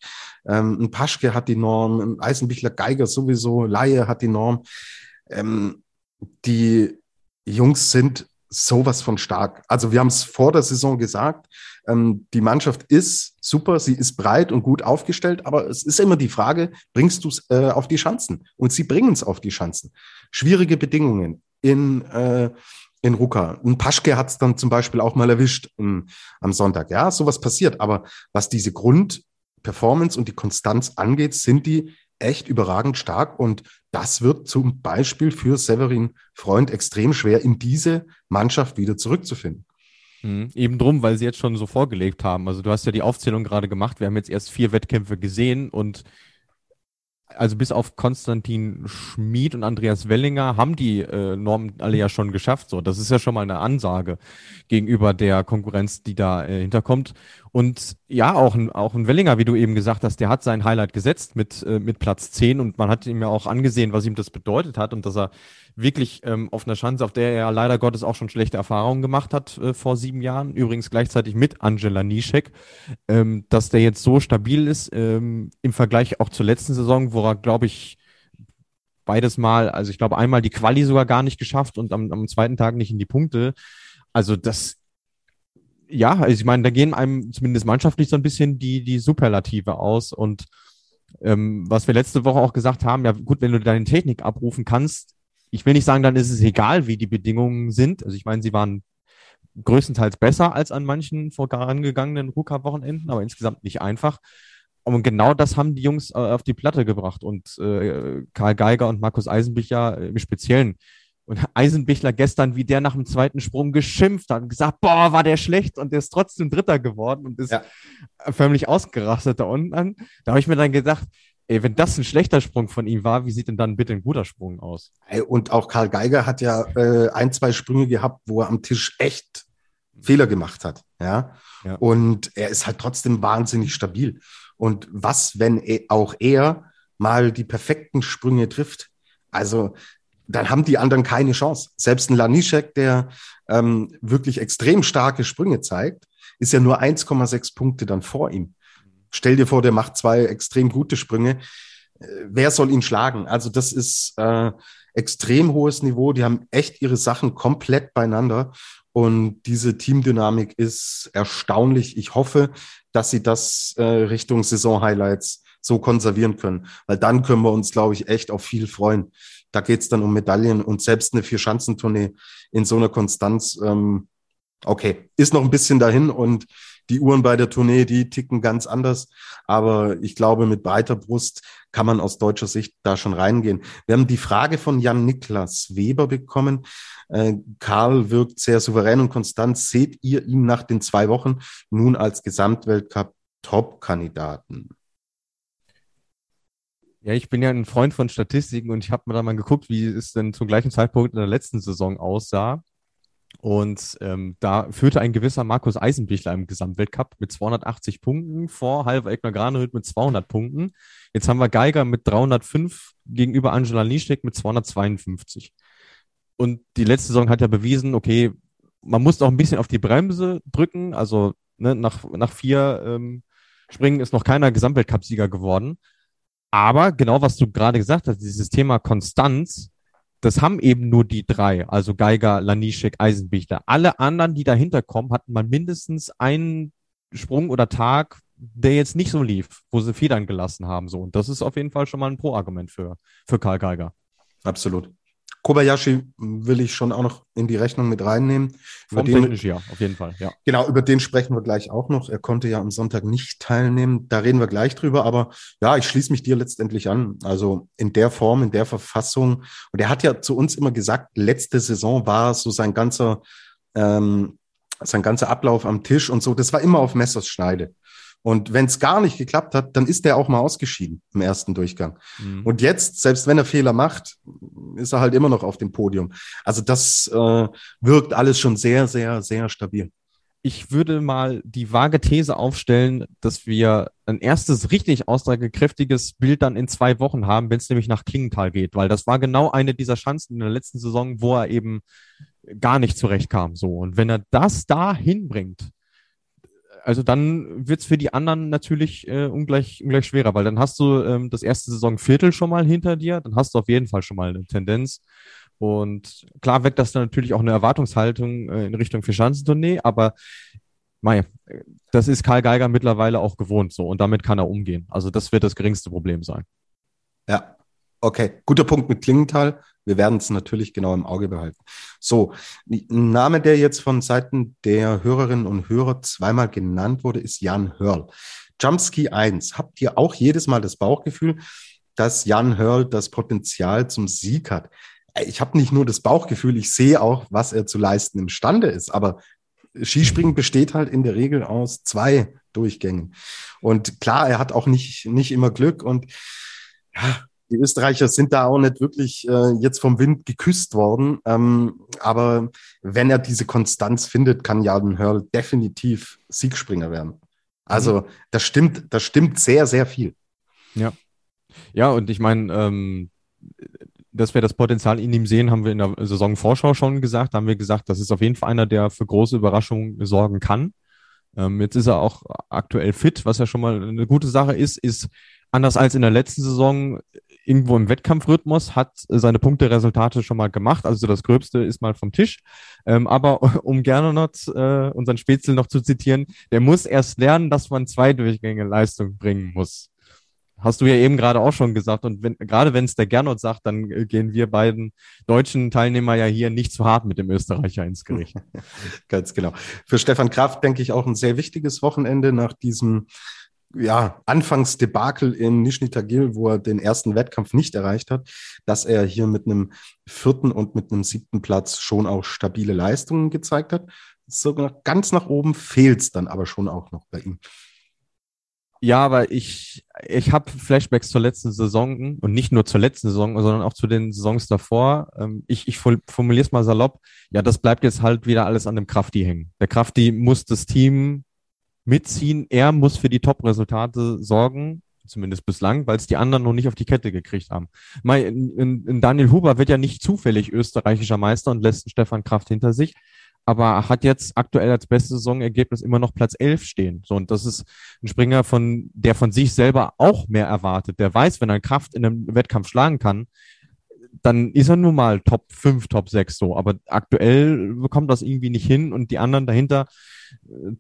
Ähm, ein Paschke hat die Norm, ein Eisenbichler Geiger sowieso, Laie hat die Norm. Ähm, die Jungs sind sowas von stark. Also wir haben es vor der Saison gesagt, ähm, die Mannschaft ist super, sie ist breit und gut aufgestellt, aber es ist immer die Frage, bringst du es äh, auf die Schanzen? Und sie bringen es auf die Schanzen. Schwierige Bedingungen in, äh, in Ruka. Ein Paschke hat es dann zum Beispiel auch mal erwischt um, am Sonntag. Ja, sowas passiert. Aber was diese Grundperformance und die Konstanz angeht, sind die echt überragend stark und das wird zum Beispiel für Severin Freund extrem schwer, in diese Mannschaft wieder zurückzufinden. Mhm. Eben drum, weil sie jetzt schon so vorgelegt haben. Also du hast ja die Aufzählung gerade gemacht. Wir haben jetzt erst vier Wettkämpfe gesehen und also bis auf Konstantin Schmid und Andreas Wellinger haben die äh, Normen alle ja schon geschafft. So, das ist ja schon mal eine Ansage gegenüber der Konkurrenz, die da äh, hinterkommt. Und ja, auch ein, auch ein Wellinger, wie du eben gesagt hast, der hat sein Highlight gesetzt mit, äh, mit Platz 10 und man hat ihm ja auch angesehen, was ihm das bedeutet hat und dass er wirklich ähm, auf einer Chance, auf der er leider Gottes auch schon schlechte Erfahrungen gemacht hat äh, vor sieben Jahren, übrigens gleichzeitig mit Angela Nischek, ähm, dass der jetzt so stabil ist ähm, im Vergleich auch zur letzten Saison, wo er, glaube ich, beides Mal, also ich glaube einmal die Quali sogar gar nicht geschafft und am, am zweiten Tag nicht in die Punkte. Also das, ja, also ich meine, da gehen einem zumindest mannschaftlich so ein bisschen die, die Superlative aus und ähm, was wir letzte Woche auch gesagt haben, ja gut, wenn du deine Technik abrufen kannst, ich will nicht sagen, dann ist es egal, wie die Bedingungen sind. Also ich meine, sie waren größtenteils besser als an manchen vorangegangenen Ruka-Wochenenden, aber insgesamt nicht einfach. Und genau das haben die Jungs äh, auf die Platte gebracht. Und äh, Karl Geiger und Markus Eisenbichler im Speziellen. Und Eisenbichler gestern, wie der nach dem zweiten Sprung geschimpft hat und gesagt, boah, war der schlecht und der ist trotzdem Dritter geworden und ist ja. förmlich ausgerastet da unten. Da habe ich mir dann gedacht, Ey, wenn das ein schlechter Sprung von ihm war, wie sieht denn dann bitte ein guter Sprung aus? Und auch Karl Geiger hat ja äh, ein, zwei Sprünge gehabt, wo er am Tisch echt Fehler gemacht hat. Ja? ja. Und er ist halt trotzdem wahnsinnig stabil. Und was, wenn er, auch er mal die perfekten Sprünge trifft? Also, dann haben die anderen keine Chance. Selbst ein Lanischek, der ähm, wirklich extrem starke Sprünge zeigt, ist ja nur 1,6 Punkte dann vor ihm. Stell dir vor, der macht zwei extrem gute Sprünge. Äh, wer soll ihn schlagen? Also das ist äh, extrem hohes Niveau. Die haben echt ihre Sachen komplett beieinander. Und diese Teamdynamik ist erstaunlich. Ich hoffe, dass sie das äh, Richtung Saison-Highlights so konservieren können. Weil dann können wir uns, glaube ich, echt auf viel freuen. Da geht's dann um Medaillen und selbst eine Vier-Schanzentournee in so einer Konstanz. Ähm, okay, ist noch ein bisschen dahin und die Uhren bei der Tournee, die ticken ganz anders. Aber ich glaube, mit breiter Brust kann man aus deutscher Sicht da schon reingehen. Wir haben die Frage von Jan Niklas Weber bekommen. Äh, Karl wirkt sehr souverän und konstant. Seht ihr ihn nach den zwei Wochen nun als Gesamtweltcup-Top-Kandidaten? Ja, ich bin ja ein Freund von Statistiken und ich habe mir da mal geguckt, wie es denn zum gleichen Zeitpunkt in der letzten Saison aussah. Und ähm, da führte ein gewisser Markus Eisenbichler im Gesamtweltcup mit 280 Punkten vor Halver Egner Granerüth mit 200 Punkten. Jetzt haben wir Geiger mit 305 gegenüber Angela Nischek mit 252. Und die letzte Saison hat ja bewiesen, okay, man muss auch ein bisschen auf die Bremse drücken. Also ne, nach, nach vier ähm, Springen ist noch keiner Gesamtweltcup-Sieger geworden. Aber genau was du gerade gesagt hast, dieses Thema Konstanz, das haben eben nur die drei, also Geiger, Lanischek, Eisenbichler. Alle anderen, die dahinter kommen, hatten mal mindestens einen Sprung oder Tag, der jetzt nicht so lief, wo sie Federn gelassen haben. So. Und das ist auf jeden Fall schon mal ein Pro-Argument für, für Karl Geiger. Absolut. Kobayashi will ich schon auch noch in die Rechnung mit reinnehmen. Über den, ja, auf jeden Fall, ja. Genau, über den sprechen wir gleich auch noch. Er konnte ja am Sonntag nicht teilnehmen. Da reden wir gleich drüber. Aber ja, ich schließe mich dir letztendlich an. Also in der Form, in der Verfassung. Und er hat ja zu uns immer gesagt, letzte Saison war so sein ganzer, ähm, sein ganzer Ablauf am Tisch und so. Das war immer auf Messers Schneide. Und wenn es gar nicht geklappt hat, dann ist der auch mal ausgeschieden im ersten Durchgang. Mhm. Und jetzt, selbst wenn er Fehler macht, ist er halt immer noch auf dem Podium. Also das äh, wirkt alles schon sehr, sehr, sehr stabil. Ich würde mal die vage These aufstellen, dass wir ein erstes richtig aussagekräftiges Bild dann in zwei Wochen haben, wenn es nämlich nach Klingenthal geht, weil das war genau eine dieser Chancen in der letzten Saison, wo er eben gar nicht zurechtkam. So. Und wenn er das da hinbringt, also dann wird's für die anderen natürlich äh, ungleich, ungleich schwerer, weil dann hast du ähm, das erste Saisonviertel schon mal hinter dir, dann hast du auf jeden Fall schon mal eine Tendenz. Und klar weckt das dann natürlich auch eine Erwartungshaltung äh, in Richtung Vierschanzentournee, aber mei, das ist Karl Geiger mittlerweile auch gewohnt so und damit kann er umgehen. Also das wird das geringste Problem sein. Ja, okay. Guter Punkt mit Klingenthal. Wir werden es natürlich genau im Auge behalten. So, ein Name, der jetzt von Seiten der Hörerinnen und Hörer zweimal genannt wurde, ist Jan Hörl. Jumpski 1. Habt ihr auch jedes Mal das Bauchgefühl, dass Jan Hörl das Potenzial zum Sieg hat? Ich habe nicht nur das Bauchgefühl, ich sehe auch, was er zu leisten imstande ist. Aber Skispringen besteht halt in der Regel aus zwei Durchgängen. Und klar, er hat auch nicht, nicht immer Glück und ja, die Österreicher sind da auch nicht wirklich äh, jetzt vom Wind geküsst worden. Ähm, aber wenn er diese Konstanz findet, kann Jan Hörl definitiv Siegspringer werden. Also mhm. das stimmt, das stimmt sehr, sehr viel. Ja. Ja, und ich meine, ähm, dass wir das Potenzial in ihm sehen, haben wir in der Saisonvorschau schon gesagt. Da haben wir gesagt, das ist auf jeden Fall einer, der für große Überraschungen sorgen kann. Ähm, jetzt ist er auch aktuell fit, was ja schon mal eine gute Sache ist, ist anders als in der letzten Saison irgendwo im Wettkampfrhythmus, hat seine Punkteresultate schon mal gemacht. Also das Gröbste ist mal vom Tisch. Ähm, aber um gerne noch äh, unseren Spätzle noch zu zitieren, der muss erst lernen, dass man zwei Durchgänge Leistung bringen muss. Hast du ja eben gerade auch schon gesagt. Und wenn, gerade wenn es der Gernot sagt, dann äh, gehen wir beiden deutschen Teilnehmer ja hier nicht zu hart mit dem Österreicher ins Gericht. Ganz genau. Für Stefan Kraft denke ich auch ein sehr wichtiges Wochenende nach diesem ja, Anfangsdebakel in Nizhny Tagil, wo er den ersten Wettkampf nicht erreicht hat, dass er hier mit einem vierten und mit einem siebten Platz schon auch stabile Leistungen gezeigt hat. Sogar ganz nach oben fehlt es dann aber schon auch noch bei ihm. Ja, aber ich, ich habe Flashbacks zur letzten Saison und nicht nur zur letzten Saison, sondern auch zu den Saisons davor. Ähm, ich, ich formuliere es mal salopp. Ja, das bleibt jetzt halt wieder alles an dem Krafti hängen. Der Krafti muss das Team mitziehen. Er muss für die Top-Resultate sorgen, zumindest bislang, weil es die anderen noch nicht auf die Kette gekriegt haben. Daniel Huber wird ja nicht zufällig österreichischer Meister und lässt Stefan Kraft hinter sich, aber hat jetzt aktuell als bestes Saisonergebnis immer noch Platz 11 stehen. So, und das ist ein Springer, von, der von sich selber auch mehr erwartet. Der weiß, wenn er Kraft in einem Wettkampf schlagen kann, dann ist er nun mal Top 5, Top 6 so. Aber aktuell bekommt das irgendwie nicht hin und die anderen dahinter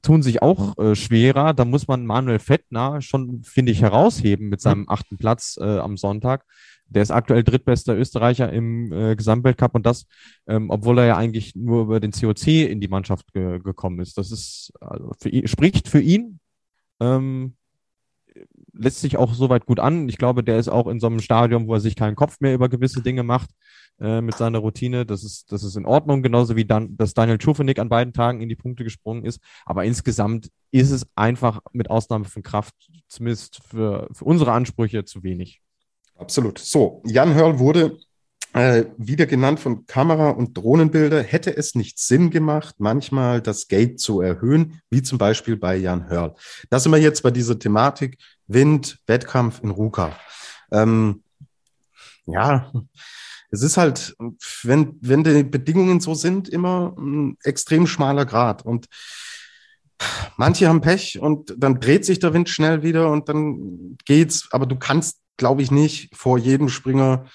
tun sich auch äh, schwerer. Da muss man Manuel Fettner schon, finde ich, herausheben mit seinem achten Platz äh, am Sonntag. Der ist aktuell drittbester Österreicher im äh, Gesamtweltcup und das, ähm, obwohl er ja eigentlich nur über den COC in die Mannschaft ge gekommen ist. Das ist also für spricht für ihn. Ähm, lässt sich auch soweit gut an. Ich glaube, der ist auch in so einem Stadium, wo er sich keinen Kopf mehr über gewisse Dinge macht äh, mit seiner Routine. Das ist, das ist in Ordnung, genauso wie dann, dass Daniel Schufenig an beiden Tagen in die Punkte gesprungen ist. Aber insgesamt ist es einfach mit Ausnahme von Kraft, zumindest für, für unsere Ansprüche, zu wenig. Absolut. So, Jan Hörl wurde äh, wieder genannt von Kamera- und Drohnenbilder. Hätte es nicht Sinn gemacht, manchmal das Gate zu erhöhen, wie zum Beispiel bei Jan Hörl? Da sind wir jetzt bei dieser Thematik Wind, Wettkampf in Ruka. Ähm, ja, es ist halt, wenn, wenn die Bedingungen so sind, immer ein extrem schmaler Grad. Und manche haben Pech und dann dreht sich der Wind schnell wieder und dann geht's. Aber du kannst, glaube ich, nicht vor jedem Springer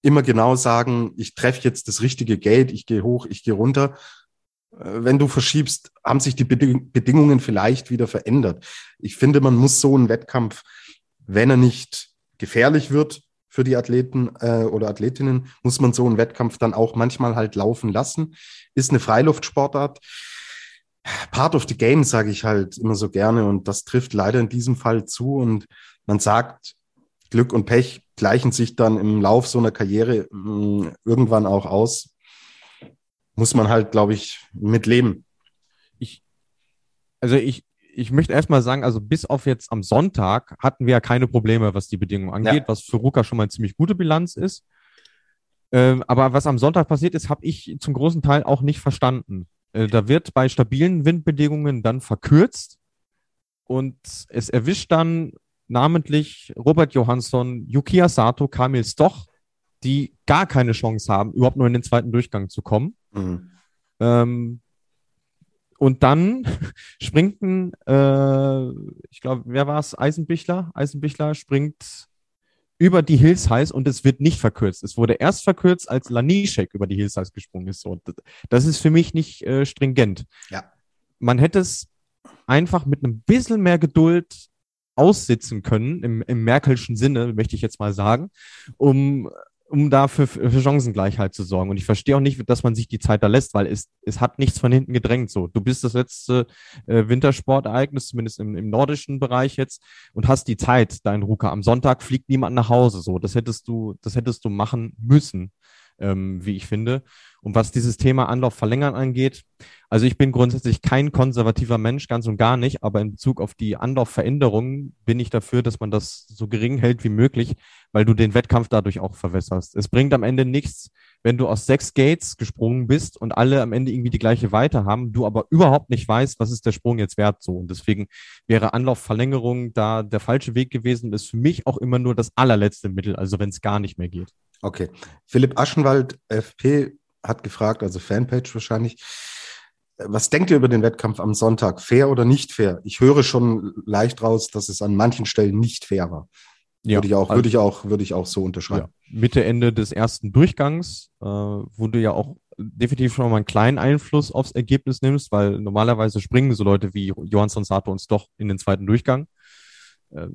immer genau sagen, ich treffe jetzt das richtige Gate, ich gehe hoch, ich gehe runter. Äh, wenn du verschiebst, haben sich die Bedingungen vielleicht wieder verändert. Ich finde, man muss so einen Wettkampf, wenn er nicht gefährlich wird, für die Athleten äh, oder Athletinnen muss man so einen Wettkampf dann auch manchmal halt laufen lassen. Ist eine Freiluftsportart. Part of the game, sage ich halt immer so gerne. Und das trifft leider in diesem Fall zu. Und man sagt, Glück und Pech gleichen sich dann im Lauf so einer Karriere mh, mm, irgendwann auch aus. Muss man halt, glaube ich, mit leben. Ich, also ich, ich möchte erstmal sagen, also bis auf jetzt am Sonntag hatten wir ja keine Probleme, was die Bedingungen angeht, ja. was für Ruka schon mal eine ziemlich gute Bilanz ist. Ähm, aber was am Sonntag passiert ist, habe ich zum großen Teil auch nicht verstanden. Äh, da wird bei stabilen Windbedingungen dann verkürzt und es erwischt dann namentlich Robert Johansson, Yukiya Sato, Kamil Stoch, die gar keine Chance haben, überhaupt nur in den zweiten Durchgang zu kommen. Mhm. Ähm, und dann springt ein, äh, ich glaube, wer war es? Eisenbichler? Eisenbichler springt über die Hillsize und es wird nicht verkürzt. Es wurde erst verkürzt, als Lanischek über die Hillsize gesprungen ist. So, das ist für mich nicht äh, stringent. Ja. Man hätte es einfach mit einem bisschen mehr Geduld aussitzen können, im, im Merkelschen Sinne, möchte ich jetzt mal sagen, um um da für, für Chancengleichheit zu sorgen. Und ich verstehe auch nicht, dass man sich die Zeit da lässt, weil es, es hat nichts von hinten gedrängt. So, du bist das letzte äh, Wintersportereignis, zumindest im, im nordischen Bereich jetzt, und hast die Zeit, dein Ruka. Am Sonntag fliegt niemand nach Hause. So, das hättest du, das hättest du machen müssen ähm, wie ich finde. Und was dieses Thema Anlauf verlängern angeht, also ich bin grundsätzlich kein konservativer Mensch, ganz und gar nicht, aber in Bezug auf die Anlaufveränderungen bin ich dafür, dass man das so gering hält wie möglich, weil du den Wettkampf dadurch auch verwässerst. Es bringt am Ende nichts, wenn du aus sechs Gates gesprungen bist und alle am Ende irgendwie die gleiche Weite haben, du aber überhaupt nicht weißt, was ist der Sprung jetzt wert so. Und deswegen wäre Anlaufverlängerung da der falsche Weg gewesen, ist für mich auch immer nur das allerletzte Mittel, also wenn es gar nicht mehr geht. Okay. Philipp Aschenwald, FP, hat gefragt, also Fanpage wahrscheinlich. Was denkt ihr über den Wettkampf am Sonntag? Fair oder nicht fair? Ich höre schon leicht raus, dass es an manchen Stellen nicht fair war. Ja, würde ich auch, würde ich auch, würde ich auch so unterschreiben. Ja. Mitte, Ende des ersten Durchgangs, äh, wo du ja auch definitiv schon mal einen kleinen Einfluss aufs Ergebnis nimmst, weil normalerweise springen so Leute wie Johansson Sato uns doch in den zweiten Durchgang. Äh,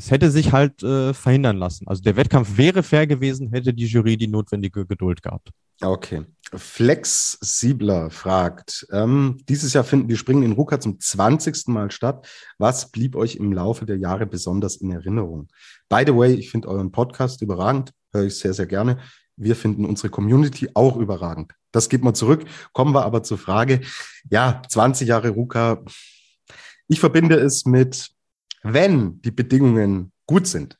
es hätte sich halt äh, verhindern lassen. Also der Wettkampf wäre fair gewesen, hätte die Jury die notwendige Geduld gehabt. Okay. Flex Siebler fragt, ähm, dieses Jahr finden die Springen in Ruka zum 20. Mal statt. Was blieb euch im Laufe der Jahre besonders in Erinnerung? By the way, ich finde euren Podcast überragend, höre ich sehr, sehr gerne. Wir finden unsere Community auch überragend. Das geht mal zurück. Kommen wir aber zur Frage. Ja, 20 Jahre Ruka. Ich verbinde es mit wenn die Bedingungen gut sind,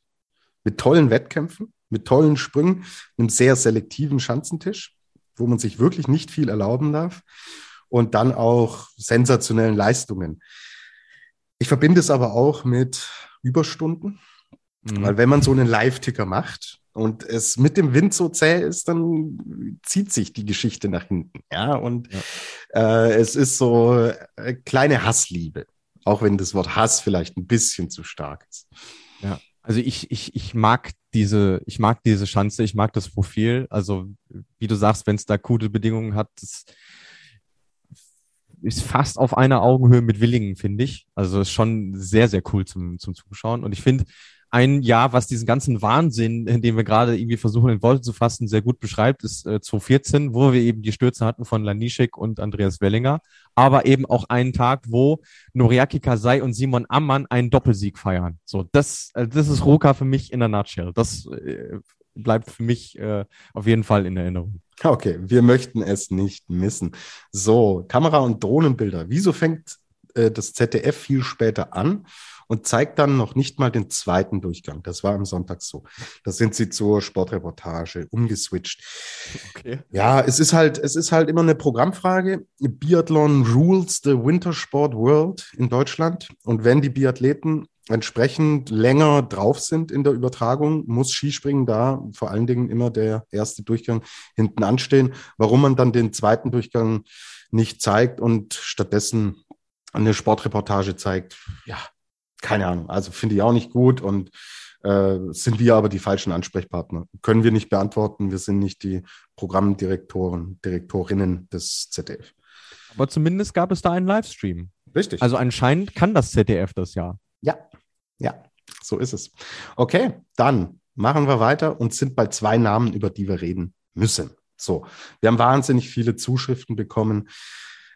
mit tollen Wettkämpfen, mit tollen Sprüngen, einem sehr selektiven Schanzentisch, wo man sich wirklich nicht viel erlauben darf und dann auch sensationellen Leistungen. Ich verbinde es aber auch mit Überstunden, mhm. weil wenn man so einen Live-Ticker macht und es mit dem Wind so zäh ist, dann zieht sich die Geschichte nach hinten. Ja, und ja. Äh, es ist so äh, kleine Hassliebe. Auch wenn das Wort Hass vielleicht ein bisschen zu stark ist. Ja, also ich, ich, ich mag diese, ich mag diese Schanze, ich mag das Profil. Also, wie du sagst, wenn es da coole Bedingungen hat, das ist fast auf einer Augenhöhe mit Willingen, finde ich. Also ist schon sehr, sehr cool zum, zum Zuschauen. Und ich finde, ein Jahr, was diesen ganzen Wahnsinn, den wir gerade irgendwie versuchen in Worte zu fassen, sehr gut beschreibt, ist äh, 2014, wo wir eben die Stürze hatten von Lanischek und Andreas Wellinger, aber eben auch einen Tag, wo Noriaki Kasai und Simon Ammann einen Doppelsieg feiern. So, das, äh, das ist Roka für mich in der Nutshell. Das äh, bleibt für mich äh, auf jeden Fall in Erinnerung. Okay, wir möchten es nicht missen. So, Kamera und Drohnenbilder. Wieso fängt äh, das ZDF viel später an und zeigt dann noch nicht mal den zweiten Durchgang. Das war am Sonntag so. Da sind sie zur Sportreportage umgeswitcht. Okay. Ja, es ist halt, es ist halt immer eine Programmfrage. Biathlon rules the Wintersport World in Deutschland. Und wenn die Biathleten entsprechend länger drauf sind in der Übertragung, muss Skispringen da vor allen Dingen immer der erste Durchgang hinten anstehen. Warum man dann den zweiten Durchgang nicht zeigt und stattdessen eine Sportreportage zeigt, ja, keine Ahnung, also finde ich auch nicht gut und äh, sind wir aber die falschen Ansprechpartner. Können wir nicht beantworten. Wir sind nicht die Programmdirektoren, Direktorinnen des ZDF. Aber zumindest gab es da einen Livestream. Richtig. Also anscheinend kann das ZDF das ja. Ja, ja, so ist es. Okay, dann machen wir weiter und sind bei zwei Namen, über die wir reden müssen. So, wir haben wahnsinnig viele Zuschriften bekommen.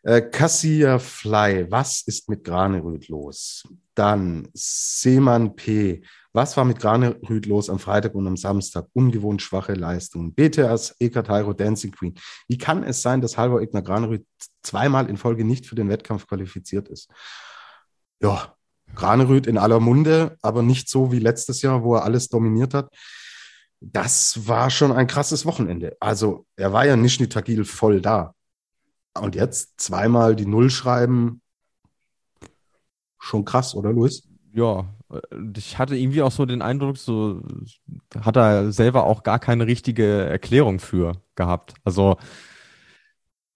Äh, Cassia Fly, was ist mit Granerüth los? Dann Seemann P. Was war mit Granerüth los am Freitag und am Samstag? Ungewohnt schwache Leistungen. BTS Ekatairo Dancing Queen. Wie kann es sein, dass Halvor Egner Granerüth zweimal in Folge nicht für den Wettkampf qualifiziert ist? Ja, Granerüth in aller Munde, aber nicht so wie letztes Jahr, wo er alles dominiert hat. Das war schon ein krasses Wochenende. Also er war ja Nishni Tagil voll da. Und jetzt zweimal die Null schreiben, schon krass, oder Luis? Ja, ich hatte irgendwie auch so den Eindruck, so hat er selber auch gar keine richtige Erklärung für gehabt. Also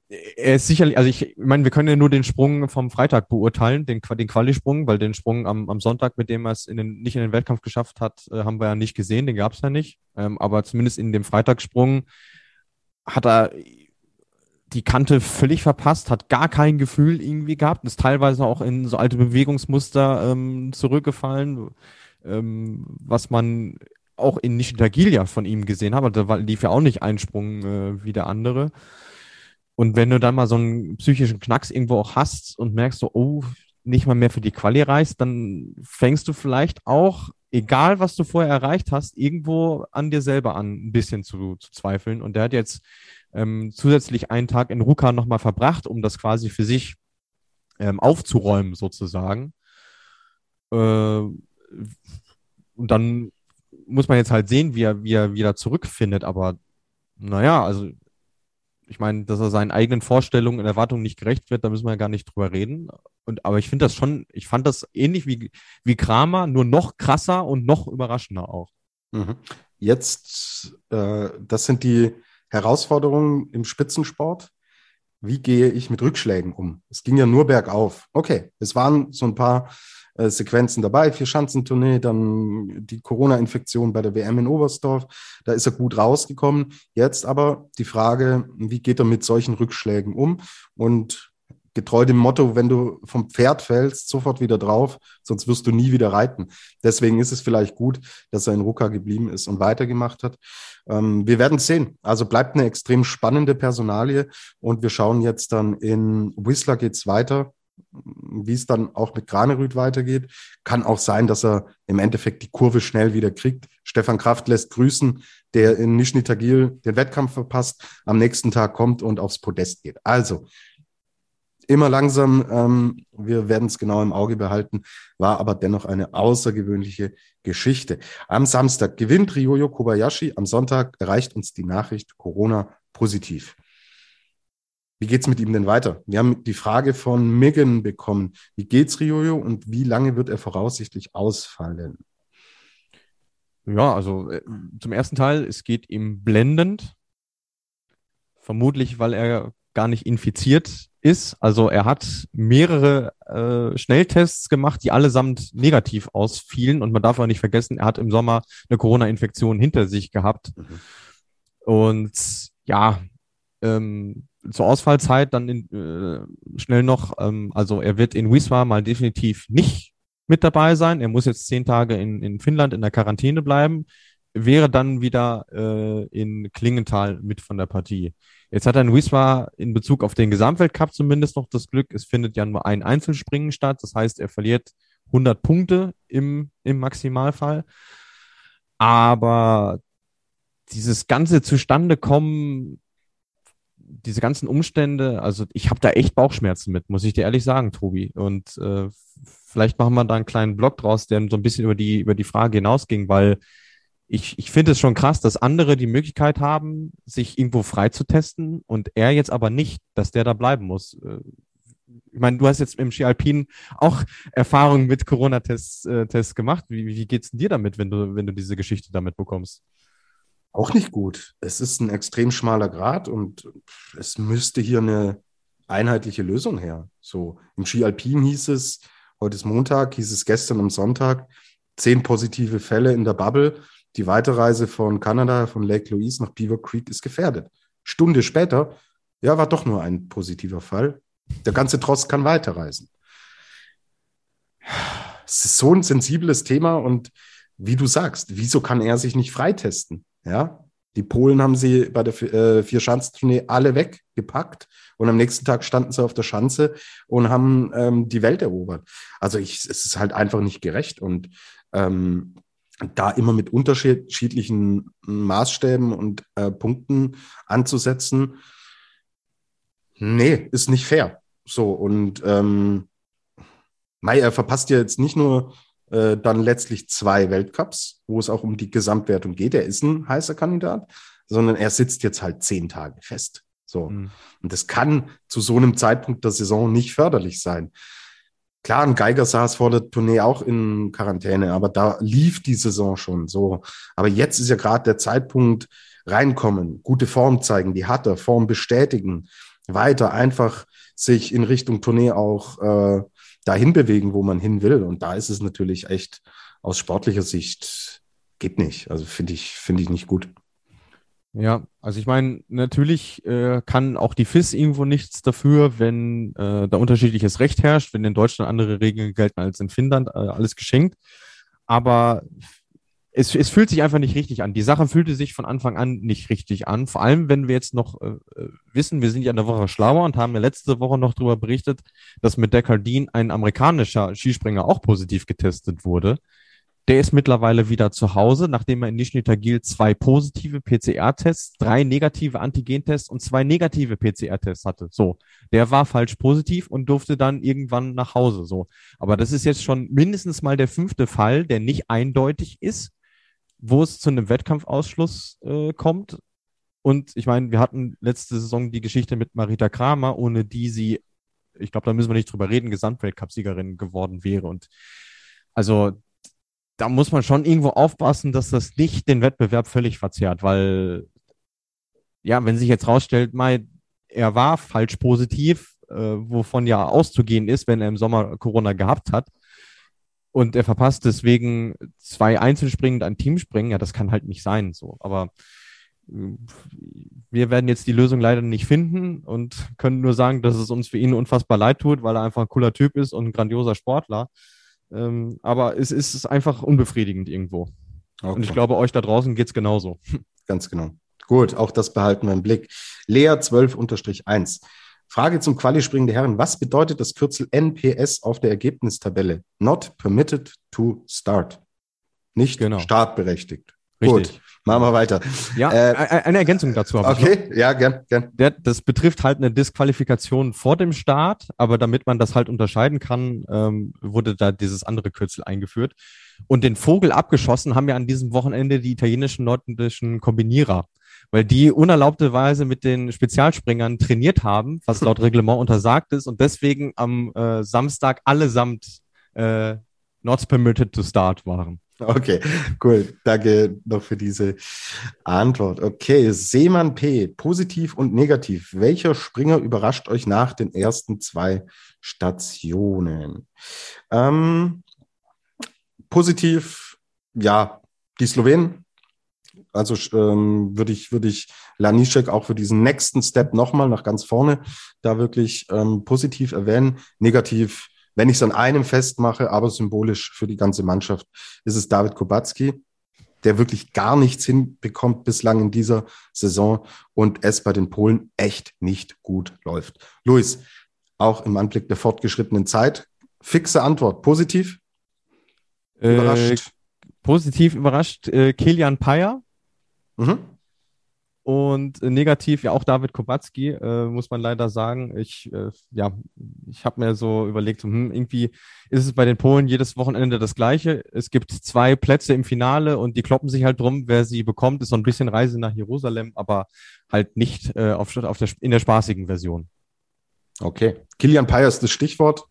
er ist sicherlich, also ich, ich meine, wir können ja nur den Sprung vom Freitag beurteilen, den, den Quali-Sprung, weil den Sprung am, am Sonntag, mit dem er es in den, nicht in den Wettkampf geschafft hat, äh, haben wir ja nicht gesehen, den gab es ja nicht. Ähm, aber zumindest in dem Freitagssprung hat er die Kante völlig verpasst, hat gar kein Gefühl irgendwie gehabt, ist teilweise auch in so alte Bewegungsmuster ähm, zurückgefallen, ähm, was man auch in Nishitagilia von ihm gesehen hat, aber da lief ja auch nicht ein Sprung äh, wie der andere. Und wenn du dann mal so einen psychischen Knacks irgendwo auch hast und merkst so, oh, nicht mal mehr für die Quali reist, dann fängst du vielleicht auch, egal was du vorher erreicht hast, irgendwo an dir selber an, ein bisschen zu, zu zweifeln. Und der hat jetzt ähm, zusätzlich einen Tag in Ruka nochmal verbracht, um das quasi für sich ähm, aufzuräumen, sozusagen. Äh, und dann muss man jetzt halt sehen, wie er, wie er wieder zurückfindet. Aber naja, also ich meine, dass er seinen eigenen Vorstellungen und Erwartungen nicht gerecht wird, da müssen wir ja gar nicht drüber reden. Und, aber ich finde das schon, ich fand das ähnlich wie, wie Kramer, nur noch krasser und noch überraschender auch. Mhm. Jetzt, äh, das sind die Herausforderungen im Spitzensport. Wie gehe ich mit Rückschlägen um? Es ging ja nur bergauf. Okay, es waren so ein paar äh, Sequenzen dabei, vier Schanzentournee, dann die Corona-Infektion bei der WM in Oberstdorf. Da ist er gut rausgekommen. Jetzt aber die Frage, wie geht er mit solchen Rückschlägen um? Und getreu dem Motto, wenn du vom Pferd fällst, sofort wieder drauf, sonst wirst du nie wieder reiten. Deswegen ist es vielleicht gut, dass er in Ruka geblieben ist und weitergemacht hat. Ähm, wir werden sehen. Also bleibt eine extrem spannende Personalie und wir schauen jetzt dann in Whistler geht's weiter wie es dann auch mit Granerüth weitergeht. Kann auch sein, dass er im Endeffekt die Kurve schnell wieder kriegt. Stefan Kraft lässt grüßen, der in Nischni Tagil den Wettkampf verpasst, am nächsten Tag kommt und aufs Podest geht. Also immer langsam, ähm, wir werden es genau im Auge behalten, war aber dennoch eine außergewöhnliche Geschichte. Am Samstag gewinnt Ryoyo Kobayashi, am Sonntag erreicht uns die Nachricht Corona positiv. Wie geht's mit ihm denn weiter? Wir haben die Frage von Megan bekommen. Wie geht's Riojo und wie lange wird er voraussichtlich ausfallen? Ja, also äh, zum ersten Teil, es geht ihm blendend. Vermutlich, weil er gar nicht infiziert ist. Also er hat mehrere äh, Schnelltests gemacht, die allesamt negativ ausfielen. Und man darf auch nicht vergessen, er hat im Sommer eine Corona-Infektion hinter sich gehabt. Mhm. Und ja, ähm, zur Ausfallzeit dann in, äh, schnell noch, ähm, also er wird in Wismar mal definitiv nicht mit dabei sein. Er muss jetzt zehn Tage in, in Finnland in der Quarantäne bleiben, wäre dann wieder äh, in Klingenthal mit von der Partie. Jetzt hat er in Wismar in Bezug auf den Gesamtweltcup zumindest noch das Glück, es findet ja nur ein Einzelspringen statt. Das heißt, er verliert 100 Punkte im, im Maximalfall. Aber dieses ganze Zustandekommen diese ganzen Umstände, also ich habe da echt Bauchschmerzen mit, muss ich dir ehrlich sagen, Tobi. Und äh, vielleicht machen wir da einen kleinen Blog draus, der so ein bisschen über die, über die Frage hinausging, weil ich, ich finde es schon krass, dass andere die Möglichkeit haben, sich irgendwo frei zu testen und er jetzt aber nicht, dass der da bleiben muss. Äh, ich meine, du hast jetzt im Ski Alpin auch Erfahrungen mit Corona-Tests äh, Tests gemacht. Wie, wie geht's dir damit, wenn du, wenn du diese Geschichte damit bekommst? auch nicht gut. Es ist ein extrem schmaler Grad und es müsste hier eine einheitliche Lösung her. So im Ski Alpin hieß es, heute ist Montag, hieß es gestern am Sonntag, zehn positive Fälle in der Bubble. Die Weiterreise von Kanada, von Lake Louise nach Beaver Creek ist gefährdet. Stunde später, ja, war doch nur ein positiver Fall. Der ganze Trost kann weiterreisen. Es ist so ein sensibles Thema und wie du sagst, wieso kann er sich nicht freitesten? Ja, die Polen haben sie bei der äh, Vier-Schanzentournee alle weggepackt und am nächsten Tag standen sie auf der Schanze und haben ähm, die Welt erobert. Also ich, es ist halt einfach nicht gerecht und ähm, da immer mit unterschiedlichen Maßstäben und äh, Punkten anzusetzen, nee, ist nicht fair. So und ähm, Mai, er verpasst ja jetzt nicht nur äh, dann letztlich zwei Weltcups, wo es auch um die Gesamtwertung geht. Er ist ein heißer Kandidat, sondern er sitzt jetzt halt zehn Tage fest. So. Mhm. Und das kann zu so einem Zeitpunkt der Saison nicht förderlich sein. Klar, ein Geiger saß vor der Tournee auch in Quarantäne, aber da lief die Saison schon so. Aber jetzt ist ja gerade der Zeitpunkt reinkommen, gute Form zeigen, die hat er, Form bestätigen, weiter einfach sich in Richtung Tournee auch äh, dahin bewegen, wo man hin will. Und da ist es natürlich echt aus sportlicher Sicht geht nicht. Also finde ich, finde ich nicht gut. Ja, also ich meine, natürlich äh, kann auch die FIS irgendwo nichts dafür, wenn äh, da unterschiedliches Recht herrscht, wenn in Deutschland andere Regeln gelten als in Finnland, äh, alles geschenkt. Aber es, es fühlt sich einfach nicht richtig an. Die Sache fühlte sich von Anfang an nicht richtig an. Vor allem, wenn wir jetzt noch äh, äh wissen, wir sind ja in der Woche schlauer und haben ja letzte Woche noch darüber berichtet, dass mit Deckardin ein amerikanischer Skispringer auch positiv getestet wurde. Der ist mittlerweile wieder zu Hause, nachdem er in Nizhny Tagil zwei positive PCR-Tests, drei negative Antigen-Tests und zwei negative PCR-Tests hatte. So, der war falsch positiv und durfte dann irgendwann nach Hause. So, aber das ist jetzt schon mindestens mal der fünfte Fall, der nicht eindeutig ist, wo es zu einem Wettkampfausschluss äh, kommt. Und ich meine, wir hatten letzte Saison die Geschichte mit Marita Kramer, ohne die sie, ich glaube, da müssen wir nicht drüber reden, Gesamtweltcup-Siegerin geworden wäre. Und also da muss man schon irgendwo aufpassen, dass das nicht den Wettbewerb völlig verzerrt, weil ja, wenn sich jetzt rausstellt, mal, er war falsch positiv, äh, wovon ja auszugehen ist, wenn er im Sommer Corona gehabt hat und er verpasst deswegen zwei Einzelspringen und ein Teamspringen, ja, das kann halt nicht sein, so. Aber wir werden jetzt die Lösung leider nicht finden und können nur sagen, dass es uns für ihn unfassbar leid tut, weil er einfach ein cooler Typ ist und ein grandioser Sportler. Ähm, aber es ist einfach unbefriedigend irgendwo. Okay. Und ich glaube, euch da draußen geht es genauso. Ganz genau. Gut, auch das behalten wir im Blick. Lea 12-1. Frage zum Qualispringen der Herren. Was bedeutet das Kürzel NPS auf der Ergebnistabelle? Not permitted to start. Nicht genau. startberechtigt. Richtig. Gut, machen wir weiter. Ja, äh, eine Ergänzung dazu habe okay. ich. Okay, ja, gern, gern. Das betrifft halt eine Disqualifikation vor dem Start, aber damit man das halt unterscheiden kann, ähm, wurde da dieses andere Kürzel eingeführt. Und den Vogel abgeschossen haben ja an diesem Wochenende die italienischen nordischen Kombinierer, weil die unerlaubterweise mit den Spezialspringern trainiert haben, was laut Reglement untersagt ist und deswegen am äh, Samstag allesamt äh, not permitted to start waren. Okay, cool. Danke noch für diese Antwort. Okay, Seemann P, positiv und negativ. Welcher Springer überrascht euch nach den ersten zwei Stationen? Ähm, positiv, ja, die Slowenen. Also ähm, würde ich, würde ich Lanišek auch für diesen nächsten Step nochmal nach ganz vorne da wirklich ähm, positiv erwähnen. Negativ wenn ich es an einem festmache, aber symbolisch für die ganze Mannschaft, ist es David Kubacki, der wirklich gar nichts hinbekommt bislang in dieser Saison und es bei den Polen echt nicht gut läuft. Luis, auch im Anblick der fortgeschrittenen Zeit, fixe Antwort, positiv? Überrascht? Äh, positiv überrascht, äh, Kilian Payer. Mhm. Und negativ ja auch David Kubacki, äh, muss man leider sagen. Ich, äh, ja, ich habe mir so überlegt, hm, irgendwie ist es bei den Polen jedes Wochenende das Gleiche. Es gibt zwei Plätze im Finale und die kloppen sich halt drum, wer sie bekommt, ist so ein bisschen Reise nach Jerusalem, aber halt nicht äh, auf, auf der, in der spaßigen Version. Okay. Kilian Payer ist das Stichwort.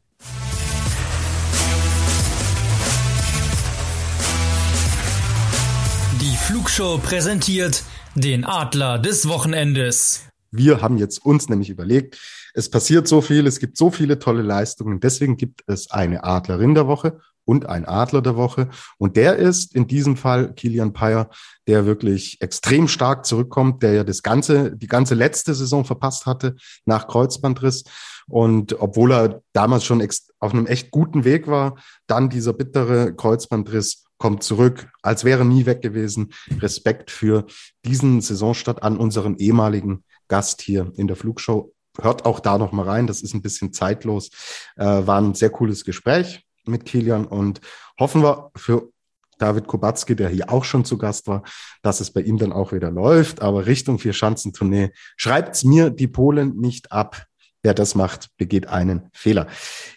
Flugshow präsentiert den Adler des Wochenendes. Wir haben jetzt uns nämlich überlegt, es passiert so viel, es gibt so viele tolle Leistungen. Deswegen gibt es eine Adlerin der Woche und ein Adler der Woche. Und der ist in diesem Fall Kilian Payer, der wirklich extrem stark zurückkommt, der ja das ganze, die ganze letzte Saison verpasst hatte nach Kreuzbandriss. Und obwohl er damals schon auf einem echt guten Weg war, dann dieser bittere Kreuzbandriss kommt zurück, als wäre nie weg gewesen. Respekt für diesen Saisonstart an unseren ehemaligen Gast hier in der Flugshow. Hört auch da noch mal rein, das ist ein bisschen zeitlos. Äh, war ein sehr cooles Gespräch mit Kilian und hoffen wir für David Kubacki, der hier auch schon zu Gast war, dass es bei ihm dann auch wieder läuft. Aber Richtung Vier-Schanzentournee schreibt's mir die Polen nicht ab. Wer das macht, begeht einen Fehler.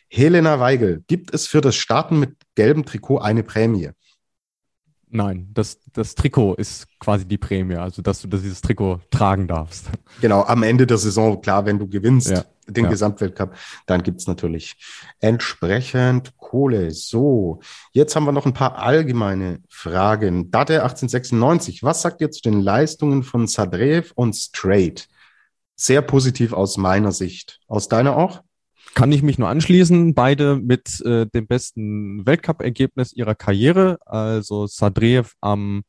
Helena Weigel, gibt es für das Starten mit gelbem Trikot eine Prämie? Nein, das, das Trikot ist quasi die Prämie, also dass du dieses Trikot tragen darfst. Genau, am Ende der Saison, klar, wenn du gewinnst ja, den ja. Gesamtweltcup, dann gibt's natürlich entsprechend Kohle. So, jetzt haben wir noch ein paar allgemeine Fragen. Date 1896, was sagt ihr zu den Leistungen von Sadrev und Straight? sehr positiv aus meiner Sicht. Aus deiner auch? Kann ich mich nur anschließen. Beide mit äh, dem besten Weltcup-Ergebnis ihrer Karriere. Also Sadreev am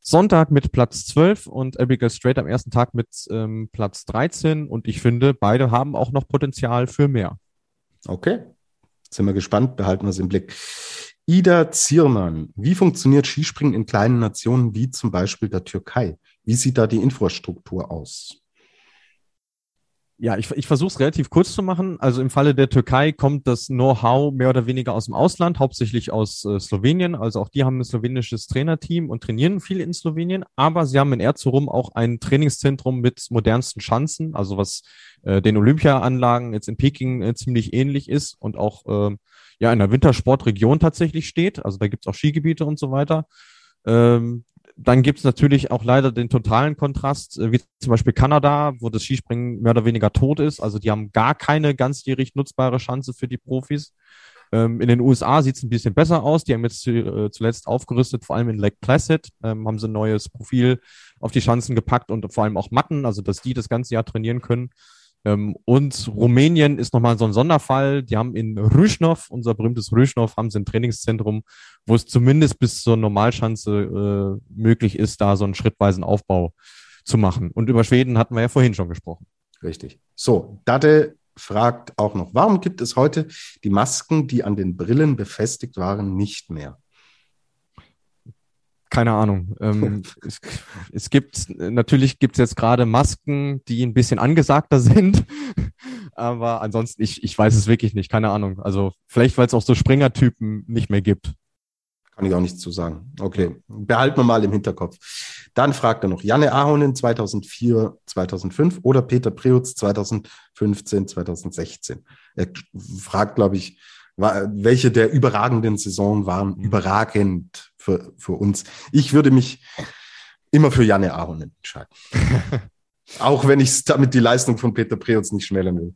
Sonntag mit Platz 12 und Abigail Strait am ersten Tag mit ähm, Platz 13. Und ich finde, beide haben auch noch Potenzial für mehr. Okay. Sind wir gespannt, behalten wir es im Blick. Ida Ziermann, wie funktioniert Skispringen in kleinen Nationen wie zum Beispiel der Türkei? Wie sieht da die Infrastruktur aus? Ja, ich, ich versuche es relativ kurz zu machen. Also im Falle der Türkei kommt das Know-how mehr oder weniger aus dem Ausland, hauptsächlich aus äh, Slowenien. Also auch die haben ein slowenisches Trainerteam und trainieren viel in Slowenien. Aber sie haben in Erzurum auch ein Trainingszentrum mit modernsten Schanzen, also was äh, den Olympiaanlagen jetzt in Peking äh, ziemlich ähnlich ist und auch äh, ja in der Wintersportregion tatsächlich steht. Also da gibt's auch Skigebiete und so weiter. Ähm, dann gibt es natürlich auch leider den totalen Kontrast, äh, wie zum Beispiel Kanada, wo das Skispringen mehr oder weniger tot ist. Also die haben gar keine ganzjährig nutzbare Chance für die Profis. Ähm, in den USA sieht es ein bisschen besser aus. Die haben jetzt äh, zuletzt aufgerüstet, vor allem in Lake Placid, ähm, haben sie ein neues Profil auf die Chancen gepackt und vor allem auch Matten, also dass die das ganze Jahr trainieren können. Ähm, und Rumänien ist nochmal so ein Sonderfall. Die haben in Rüschnow, unser berühmtes Rüschnow, haben sie ein Trainingszentrum, wo es zumindest bis zur Normalschanze äh, möglich ist, da so einen schrittweisen Aufbau zu machen. Und über Schweden hatten wir ja vorhin schon gesprochen. Richtig. So, Dade fragt auch noch, warum gibt es heute die Masken, die an den Brillen befestigt waren, nicht mehr? Keine Ahnung. Ähm, es, es, gibt, natürlich gibt es jetzt gerade Masken, die ein bisschen angesagter sind. Aber ansonsten, ich, ich weiß es wirklich nicht, keine Ahnung. Also vielleicht, weil es auch so Springertypen nicht mehr gibt. Kann ich auch nichts zu sagen. Okay, behalten wir mal im Hinterkopf. Dann fragt er noch Janne Ahonen 2004, 2005 oder Peter Preutz 2015, 2016. Er fragt, glaube ich, welche der überragenden Saison waren mhm. überragend für, für uns. Ich würde mich immer für Janne Ahonen entscheiden. Auch wenn ich damit die Leistung von Peter Preutz nicht schmälern will.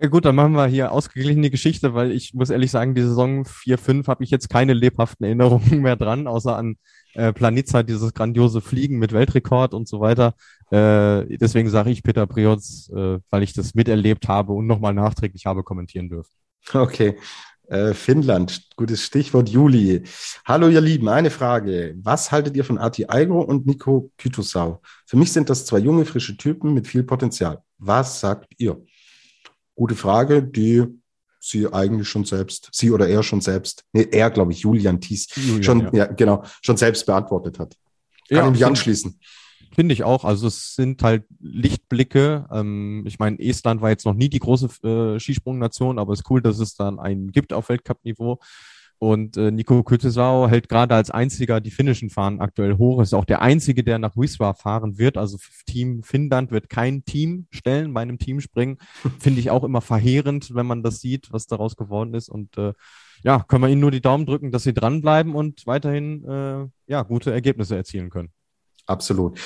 Ja gut, dann machen wir hier ausgeglichene Geschichte, weil ich muss ehrlich sagen, die Saison 4, 5 habe ich jetzt keine lebhaften Erinnerungen mehr dran, außer an äh, Planitza, dieses grandiose Fliegen mit Weltrekord und so weiter. Äh, deswegen sage ich Peter Preutz, äh, weil ich das miterlebt habe und nochmal nachträglich habe kommentieren dürfen. Okay. Äh, Finnland, gutes Stichwort Juli. Hallo ihr Lieben, eine Frage. Was haltet ihr von Ati Aigo und Nico Kytusau? Für mich sind das zwei junge, frische Typen mit viel Potenzial. Was sagt ihr? Gute Frage, die sie eigentlich schon selbst, sie oder er schon selbst, nee, er, glaube ich, Julian Thies, Julian, schon, ja. ja. genau, schon selbst beantwortet hat. Kann ja, ich mich anschließen. Finde ich auch. Also es sind halt Lichtblicke. Ähm, ich meine, Estland war jetzt noch nie die große äh, Skisprungnation, aber es ist cool, dass es dann einen gibt auf Weltcup-Niveau. Und äh, Nico Kütesau hält gerade als einziger die finnischen Fahnen aktuell hoch. Ist auch der einzige, der nach Wiswa fahren wird. Also Team Finnland wird kein Team stellen bei einem Teamspringen. Finde ich auch immer verheerend, wenn man das sieht, was daraus geworden ist. Und äh, ja, können wir ihnen nur die Daumen drücken, dass sie dranbleiben und weiterhin äh, ja gute Ergebnisse erzielen können. Absolut.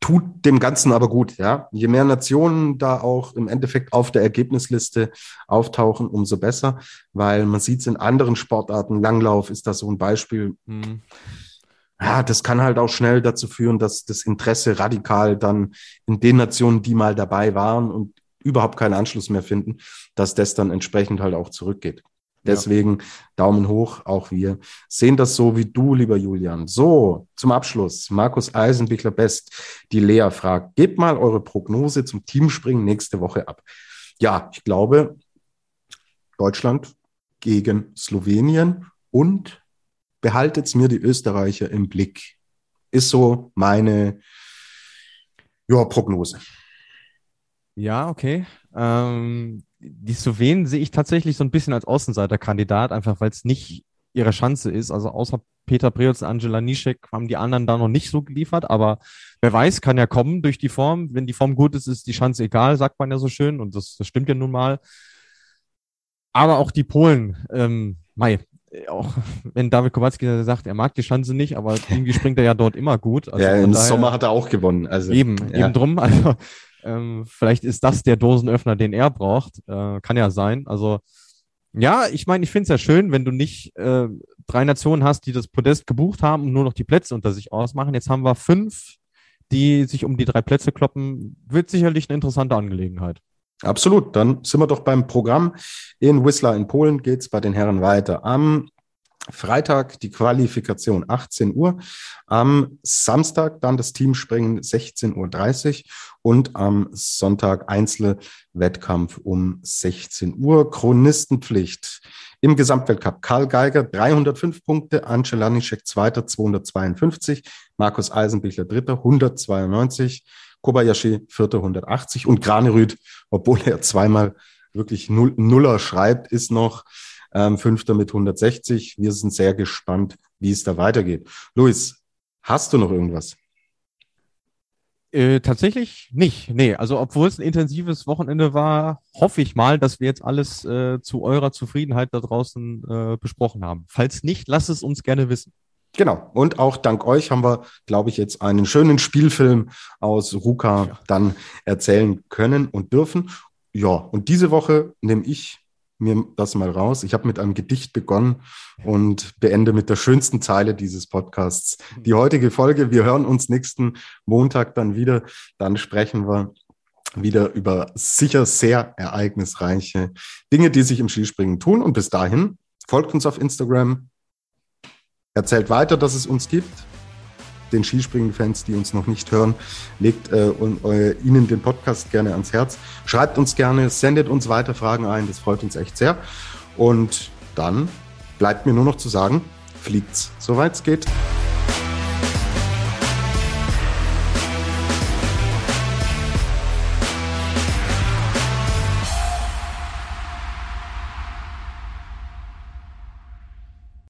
Tut dem Ganzen aber gut, ja. Je mehr Nationen da auch im Endeffekt auf der Ergebnisliste auftauchen, umso besser, weil man sieht es in anderen Sportarten. Langlauf ist da so ein Beispiel. Mhm. Ja, das kann halt auch schnell dazu führen, dass das Interesse radikal dann in den Nationen, die mal dabei waren und überhaupt keinen Anschluss mehr finden, dass das dann entsprechend halt auch zurückgeht. Deswegen ja. Daumen hoch, auch wir sehen das so wie du, lieber Julian. So, zum Abschluss. Markus Eisenbichler Best, die Lea fragt, gebt mal eure Prognose zum Teamspringen nächste Woche ab. Ja, ich glaube, Deutschland gegen Slowenien und behaltet mir die Österreicher im Blick. Ist so meine ja, Prognose. Ja, okay. Ähm, die Slowenen sehe ich tatsächlich so ein bisschen als Außenseiterkandidat, einfach weil es nicht ihre Chance ist. Also außer Peter Preutz und Angela Nischek haben die anderen da noch nicht so geliefert, aber wer weiß, kann ja kommen durch die Form. Wenn die Form gut ist, ist die Chance egal, sagt man ja so schön und das, das stimmt ja nun mal. Aber auch die Polen, ähm, Mai, auch wenn David Kowalski sagt, er mag die Chance nicht, aber irgendwie springt er ja dort immer gut. Also ja, im daher, Sommer hat er auch gewonnen. Also, eben, ja. eben drum. Also ähm, vielleicht ist das der Dosenöffner, den er braucht. Äh, kann ja sein. Also ja, ich meine, ich finde es ja schön, wenn du nicht äh, drei Nationen hast, die das Podest gebucht haben und nur noch die Plätze unter sich ausmachen. Jetzt haben wir fünf die sich um die drei Plätze kloppen. Wird sicherlich eine interessante Angelegenheit. Absolut. Dann sind wir doch beim Programm. In Whistler in Polen geht's bei den Herren weiter. Am Freitag die Qualifikation 18 Uhr, am Samstag dann das Teamspringen 16.30 Uhr und am Sonntag Einzelwettkampf um 16 Uhr. Chronistenpflicht im Gesamtweltcup. Karl Geiger 305 Punkte, Ance Laniszek Zweiter 252, Markus Eisenbichler Dritter 192, Kobayashi Vierter 180 und Granerüth, obwohl er zweimal wirklich Nuller schreibt, ist noch ähm, Fünfter mit 160. Wir sind sehr gespannt, wie es da weitergeht. Luis, hast du noch irgendwas? Äh, tatsächlich nicht. Nee, also obwohl es ein intensives Wochenende war, hoffe ich mal, dass wir jetzt alles äh, zu eurer Zufriedenheit da draußen äh, besprochen haben. Falls nicht, lasst es uns gerne wissen. Genau. Und auch dank euch haben wir, glaube ich, jetzt einen schönen Spielfilm aus Ruka ja. dann erzählen können und dürfen. Ja, und diese Woche nehme ich mir das mal raus. Ich habe mit einem Gedicht begonnen und beende mit der schönsten Zeile dieses Podcasts. Die heutige Folge, wir hören uns nächsten Montag dann wieder. Dann sprechen wir wieder über sicher sehr ereignisreiche Dinge, die sich im Skispringen tun. Und bis dahin folgt uns auf Instagram, erzählt weiter, dass es uns gibt den Skispringen-Fans, die uns noch nicht hören, legt äh, und, äh, ihnen den Podcast gerne ans Herz. Schreibt uns gerne, sendet uns weiter Fragen ein, das freut uns echt sehr. Und dann bleibt mir nur noch zu sagen, fliegt's, soweit es geht.